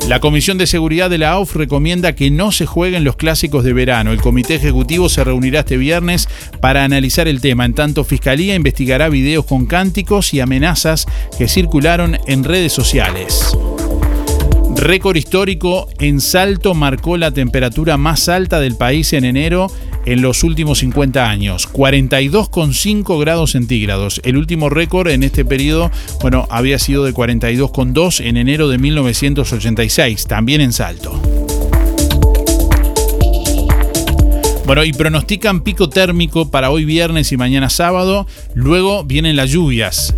La Comisión de Seguridad de la AUF recomienda que no se jueguen los clásicos de verano. El Comité Ejecutivo se reunirá este viernes para analizar el tema. En tanto, Fiscalía investigará videos con cánticos y amenazas que circularon en redes sociales. Récord histórico en Salto marcó la temperatura más alta del país en enero en los últimos 50 años, 42,5 grados centígrados. El último récord en este periodo, bueno, había sido de 42,2 en enero de 1986, también en Salto. Bueno, y pronostican pico térmico para hoy viernes y mañana sábado. Luego vienen las lluvias.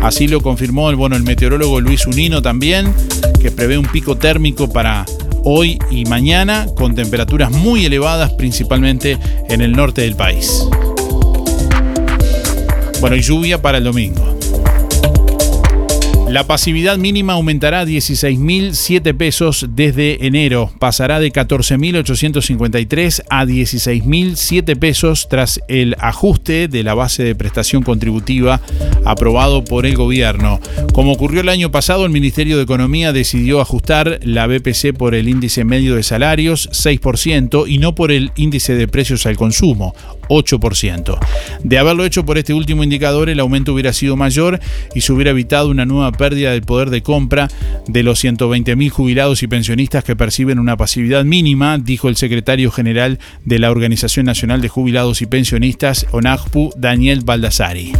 Así lo confirmó el, bueno, el meteorólogo Luis Unino también, que prevé un pico térmico para hoy y mañana con temperaturas muy elevadas, principalmente en el norte del país. Bueno, y lluvia para el domingo. La pasividad mínima aumentará a 16.007 pesos desde enero. Pasará de 14.853 a 16.007 pesos tras el ajuste de la base de prestación contributiva aprobado por el gobierno. Como ocurrió el año pasado, el Ministerio de Economía decidió ajustar la BPC por el índice medio de salarios, 6%, y no por el índice de precios al consumo, 8%. De haberlo hecho por este último indicador, el aumento hubiera sido mayor y se hubiera evitado una nueva pérdida del poder de compra de los 120.000 jubilados y pensionistas que perciben una pasividad mínima, dijo el secretario general de la Organización Nacional de Jubilados y Pensionistas, ONAJPU, Daniel Baldassari.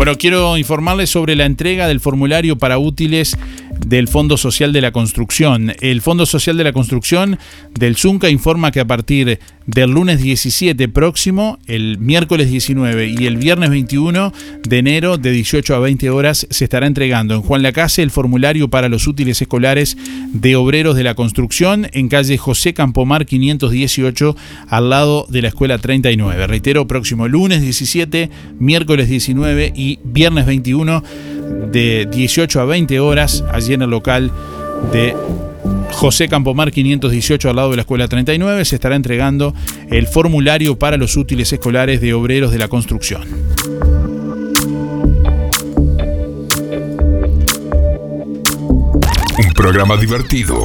Bueno, quiero informarles sobre la entrega del formulario para útiles del Fondo Social de la Construcción. El Fondo Social de la Construcción del Zunca informa que a partir del lunes 17 próximo, el miércoles 19 y el viernes 21 de enero de 18 a 20 horas se estará entregando en Juan Lacase el formulario para los útiles escolares de obreros de la construcción en calle José Campomar 518 al lado de la Escuela 39. Reitero, próximo lunes 17, miércoles 19 y viernes 21 de 18 a 20 horas allí en el local de José Campomar 518 al lado de la Escuela 39 se estará entregando el formulario para los útiles escolares de obreros de la construcción. Un programa divertido.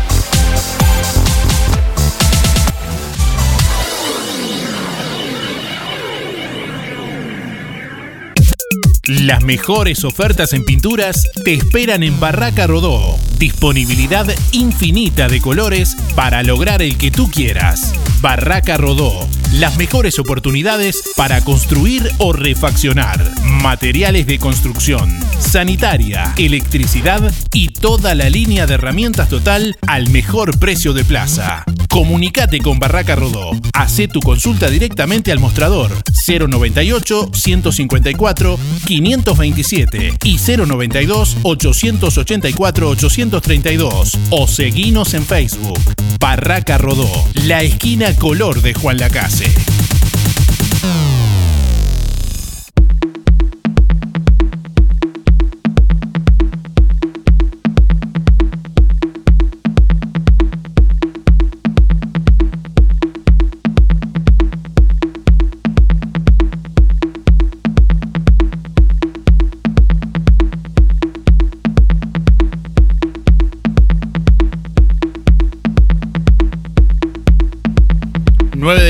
Las mejores ofertas en pinturas te esperan en Barraca Rodó. Disponibilidad infinita de colores para lograr el que tú quieras. Barraca Rodó. Las mejores oportunidades para construir o refaccionar. materiales de construcción, sanitaria, electricidad y toda la línea de herramientas total al mejor precio de plaza. Comunicate con Barraca Rodó. Hacé tu consulta directamente al mostrador 098 154 527 y 092 884 832 o seguinos en Facebook. Barraca Rodó, la esquina color de Juan Lacase.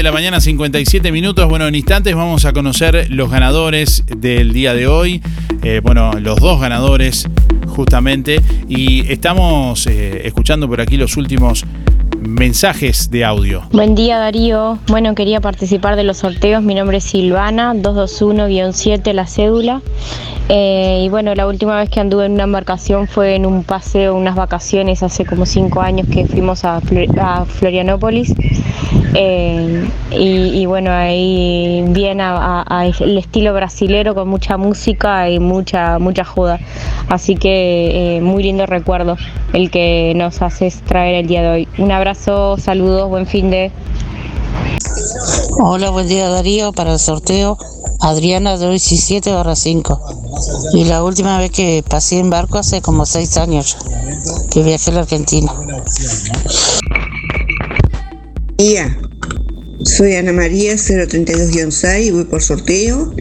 De la mañana, 57 minutos. Bueno, en instantes vamos a conocer los ganadores del día de hoy. Eh, bueno, los dos ganadores justamente. Y estamos eh, escuchando por aquí los últimos mensajes de audio. Buen día Darío. Bueno, quería participar de los sorteos. Mi nombre es Silvana, 221-7 la cédula. Eh, y bueno, la última vez que anduve en una embarcación fue en un paseo, unas vacaciones hace como cinco años que fuimos a, a Florianópolis. Eh, y, bueno, ahí viene el estilo brasilero con mucha música y mucha, mucha joda. Así que eh, muy lindo recuerdo el que nos haces traer el día de hoy. Un abrazo, saludos, buen fin de... Hola, buen día Darío para el sorteo. Adriana de 17 barra 5. Y la última vez que pasé en barco hace como 6 años que viajé a la Argentina. Día. Soy Ana María 032-6 y voy por sorteo.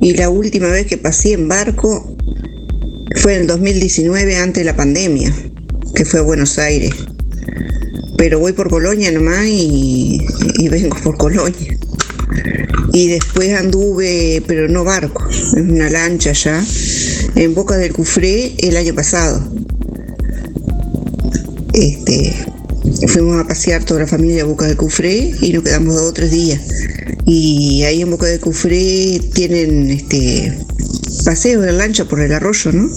Y la última vez que pasé en barco fue en el 2019 antes de la pandemia, que fue a Buenos Aires. Pero voy por Colonia nomás y, y vengo por Colonia. Y después anduve, pero no barco, en una lancha ya, en Boca del Cufré el año pasado. Este, fuimos a pasear toda la familia a Boca del Cufré y nos quedamos dos o tres días. Y ahí en Boca del Cufré tienen este paseo de lancha por el arroyo, ¿no?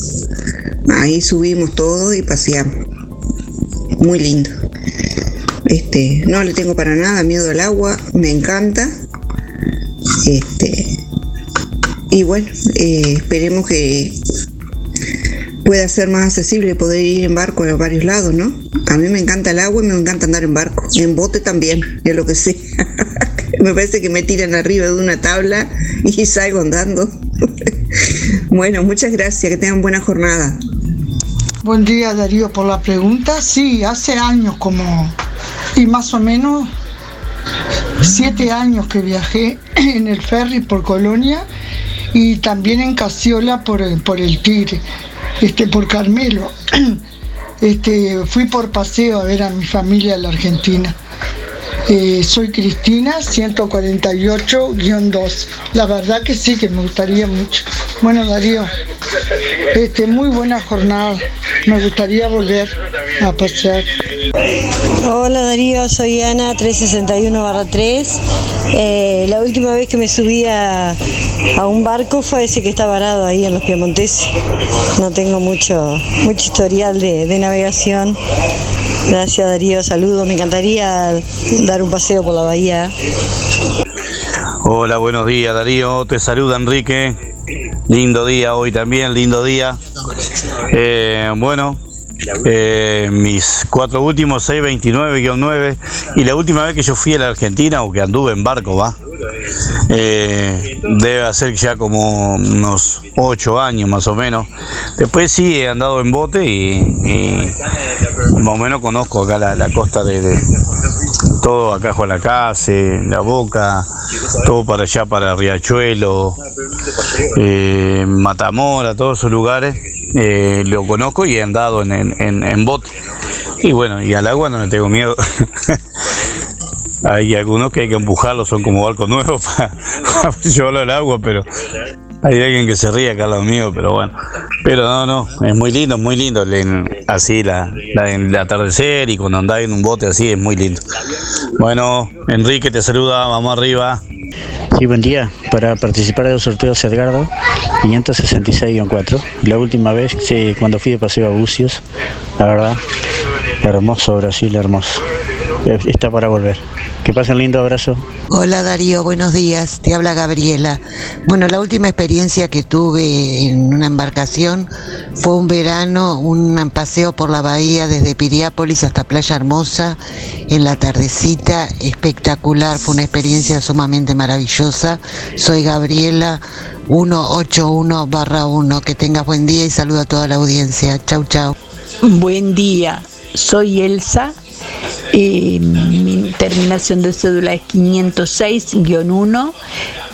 Ahí subimos todo y paseamos. Muy lindo. Este, no le tengo para nada miedo al agua, me encanta. Este, y bueno, eh, esperemos que pueda ser más accesible poder ir en barco a varios lados, ¿no? A mí me encanta el agua y me encanta andar en barco, en bote también, es lo que sé. me parece que me tiran arriba de una tabla y salgo andando. bueno, muchas gracias, que tengan buena jornada. Buen día Darío por la pregunta. Sí, hace años como, y más o menos siete años que viajé en el ferry por Colonia y también en Casiola por, por el Tigre, este, por Carmelo. Este, fui por paseo a ver a mi familia en la Argentina. Eh, soy Cristina, 148-2. La verdad que sí, que me gustaría mucho. Bueno, Darío, este, muy buena jornada. Me gustaría volver a pasear. Hola Darío, soy Ana, 361-3. Eh, la última vez que me subí a, un barco fue ese que está varado ahí en los Piemontes. No tengo mucho, mucho historial de, navegación. Gracias Darío, saludos. Me encantaría dar un paseo por la bahía. Hola, buenos días Darío, te saluda Enrique. Lindo día hoy también, lindo día. Eh, bueno, eh, mis cuatro últimos, 629-9, y la última vez que yo fui a la Argentina o que anduve en barco, va, eh, debe hacer ya como unos ocho años más o menos. Después sí he andado en bote y, más o menos conozco acá la, costa de, todo acá Juan la Boca, todo para allá para Riachuelo, eh, Matamora, todos esos lugares. Eh, lo conozco y he andado en, en, en bote. Y bueno, y al agua no me tengo miedo. Hay algunos que hay que empujarlos, son como barcos nuevos para, llevarlo al agua, pero hay alguien que se ríe acá al mío, pero bueno. Pero no, no, es muy lindo, muy lindo. Así la, el atardecer y cuando andás en un bote así es muy lindo. Bueno, Enrique te saluda, vamos arriba. Sí, buen día. Para participar del sorteo Edgardo, 566-4. La última vez, sí, cuando fui de paseo a Bucios, la verdad, hermoso Brasil, hermoso. Eh, Está para volver. Que pasen lindo abrazo. Hola Darío, buenos días. Te habla Gabriela. Bueno, la última experiencia que tuve en una embarcación fue un verano, un paseo por la bahía desde Piriápolis hasta Playa Hermosa en la tardecita, espectacular, fue una experiencia sumamente maravillosa. Soy Gabriela 181 1. Que tengas buen día y saludo a toda la audiencia. Chau, chau. Buen día, soy Elsa. Eh, mi terminación de cédula es 506-1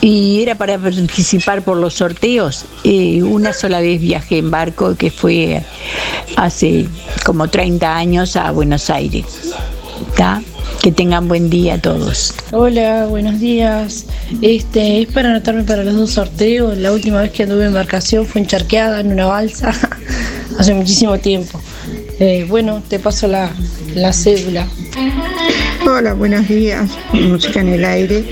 y era para participar por los sorteos. Una sola vez viajé en barco que fue hace como 30 años a Buenos Aires. ¿Tá? Que tengan buen día todos. Hola, buenos días. Este es para anotarme para los dos sorteos. La última vez que anduve en embarcación fue encharqueada en una balsa hace muchísimo tiempo. Eh, bueno, te paso la, la cédula. Hola, buenos días. Música en el aire.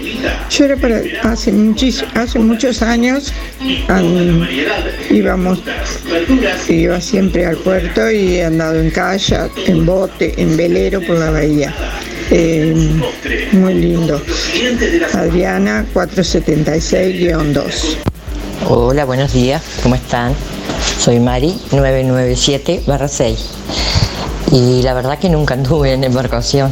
Yo era para hace muchis, hace muchos años an- íbamos iba siempre al puerto y he andado en kayak, en bote, en velero por la bahía. Eh, muy lindo. Adriana 476-2. Hola, buenos días, ¿cómo están? Soy Mari 997-6 y la verdad que nunca anduve en embarcación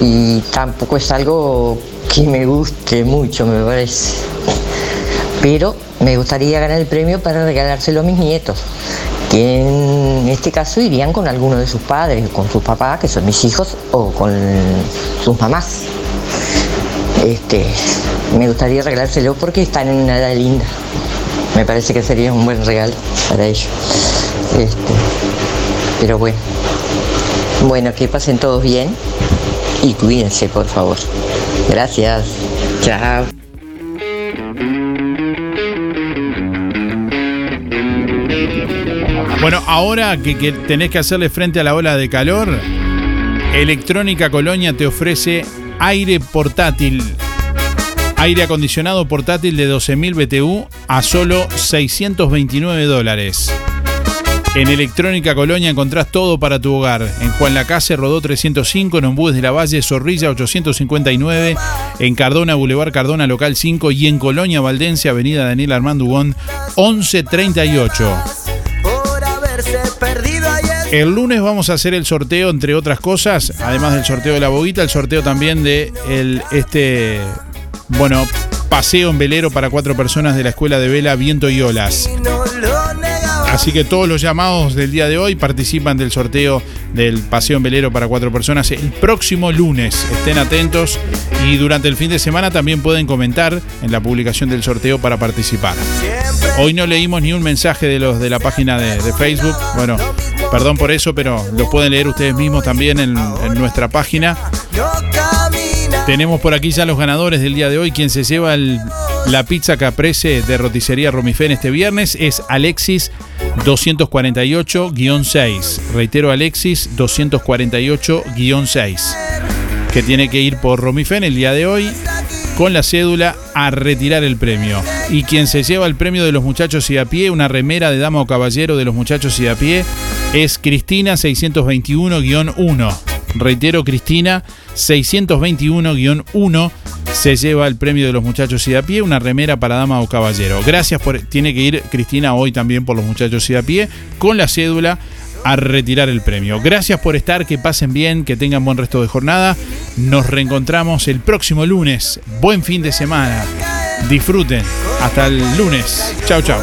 y tampoco es algo que me guste mucho, me parece. Pero me gustaría ganar el premio para regalárselo a mis nietos, que en este caso irían con alguno de sus padres, con sus papás, que son mis hijos, o con sus mamás. Este, me gustaría regalárselo porque están en una edad linda. Me parece que sería un buen regalo para ellos. Este, pero bueno. Bueno, que pasen todos bien y cuídense, por favor. Gracias. Chao. Bueno, ahora que, que tenés que hacerle frente a la ola de calor, Electrónica Colonia te ofrece aire portátil. Aire acondicionado portátil de 12.000 BTU a solo 629 dólares. En Electrónica Colonia encontrás todo para tu hogar. En Juan Lacase, Rodó 305, en Ombúes de la Valle, Zorrilla 859, en Cardona, Boulevard Cardona, Local 5 y en Colonia Valdense, Avenida Daniel Armando Ugón 1138. El lunes vamos a hacer el sorteo, entre otras cosas, además del sorteo de la boguita, el sorteo también de el, este, bueno, paseo en velero para cuatro personas de la Escuela de Vela Viento y Olas. Así que todos los llamados del día de hoy participan del sorteo del paseo en velero para cuatro personas el próximo lunes. Estén atentos y durante el fin de semana también pueden comentar en la publicación del sorteo para participar. Hoy no leímos ni un mensaje de los de la página de, Facebook. Bueno, perdón por eso, pero lo pueden leer ustedes mismos también en, en nuestra página. Tenemos por aquí ya los ganadores del día de hoy. Quien se lleva la pizza caprese de roticería Romifén este viernes es Alexis 248-6. Reitero, Alexis 248-6. Que tiene que ir por Romifén el día de hoy con la cédula a retirar el premio. Y quien se lleva el premio de los muchachos y a pie, una remera de dama o caballero de los muchachos y a pie, es Cristina 621-1. Reitero, Cristina 621-1 se lleva el premio de los muchachos y de a pie, una remera para dama o caballero. Gracias por. Tiene que ir Cristina hoy también por los muchachos y de a pie con la cédula a retirar el premio. Gracias por estar, que pasen bien, que tengan buen resto de jornada. Nos reencontramos el próximo lunes. Buen fin de semana. Disfruten. Hasta el lunes. Chao, chao.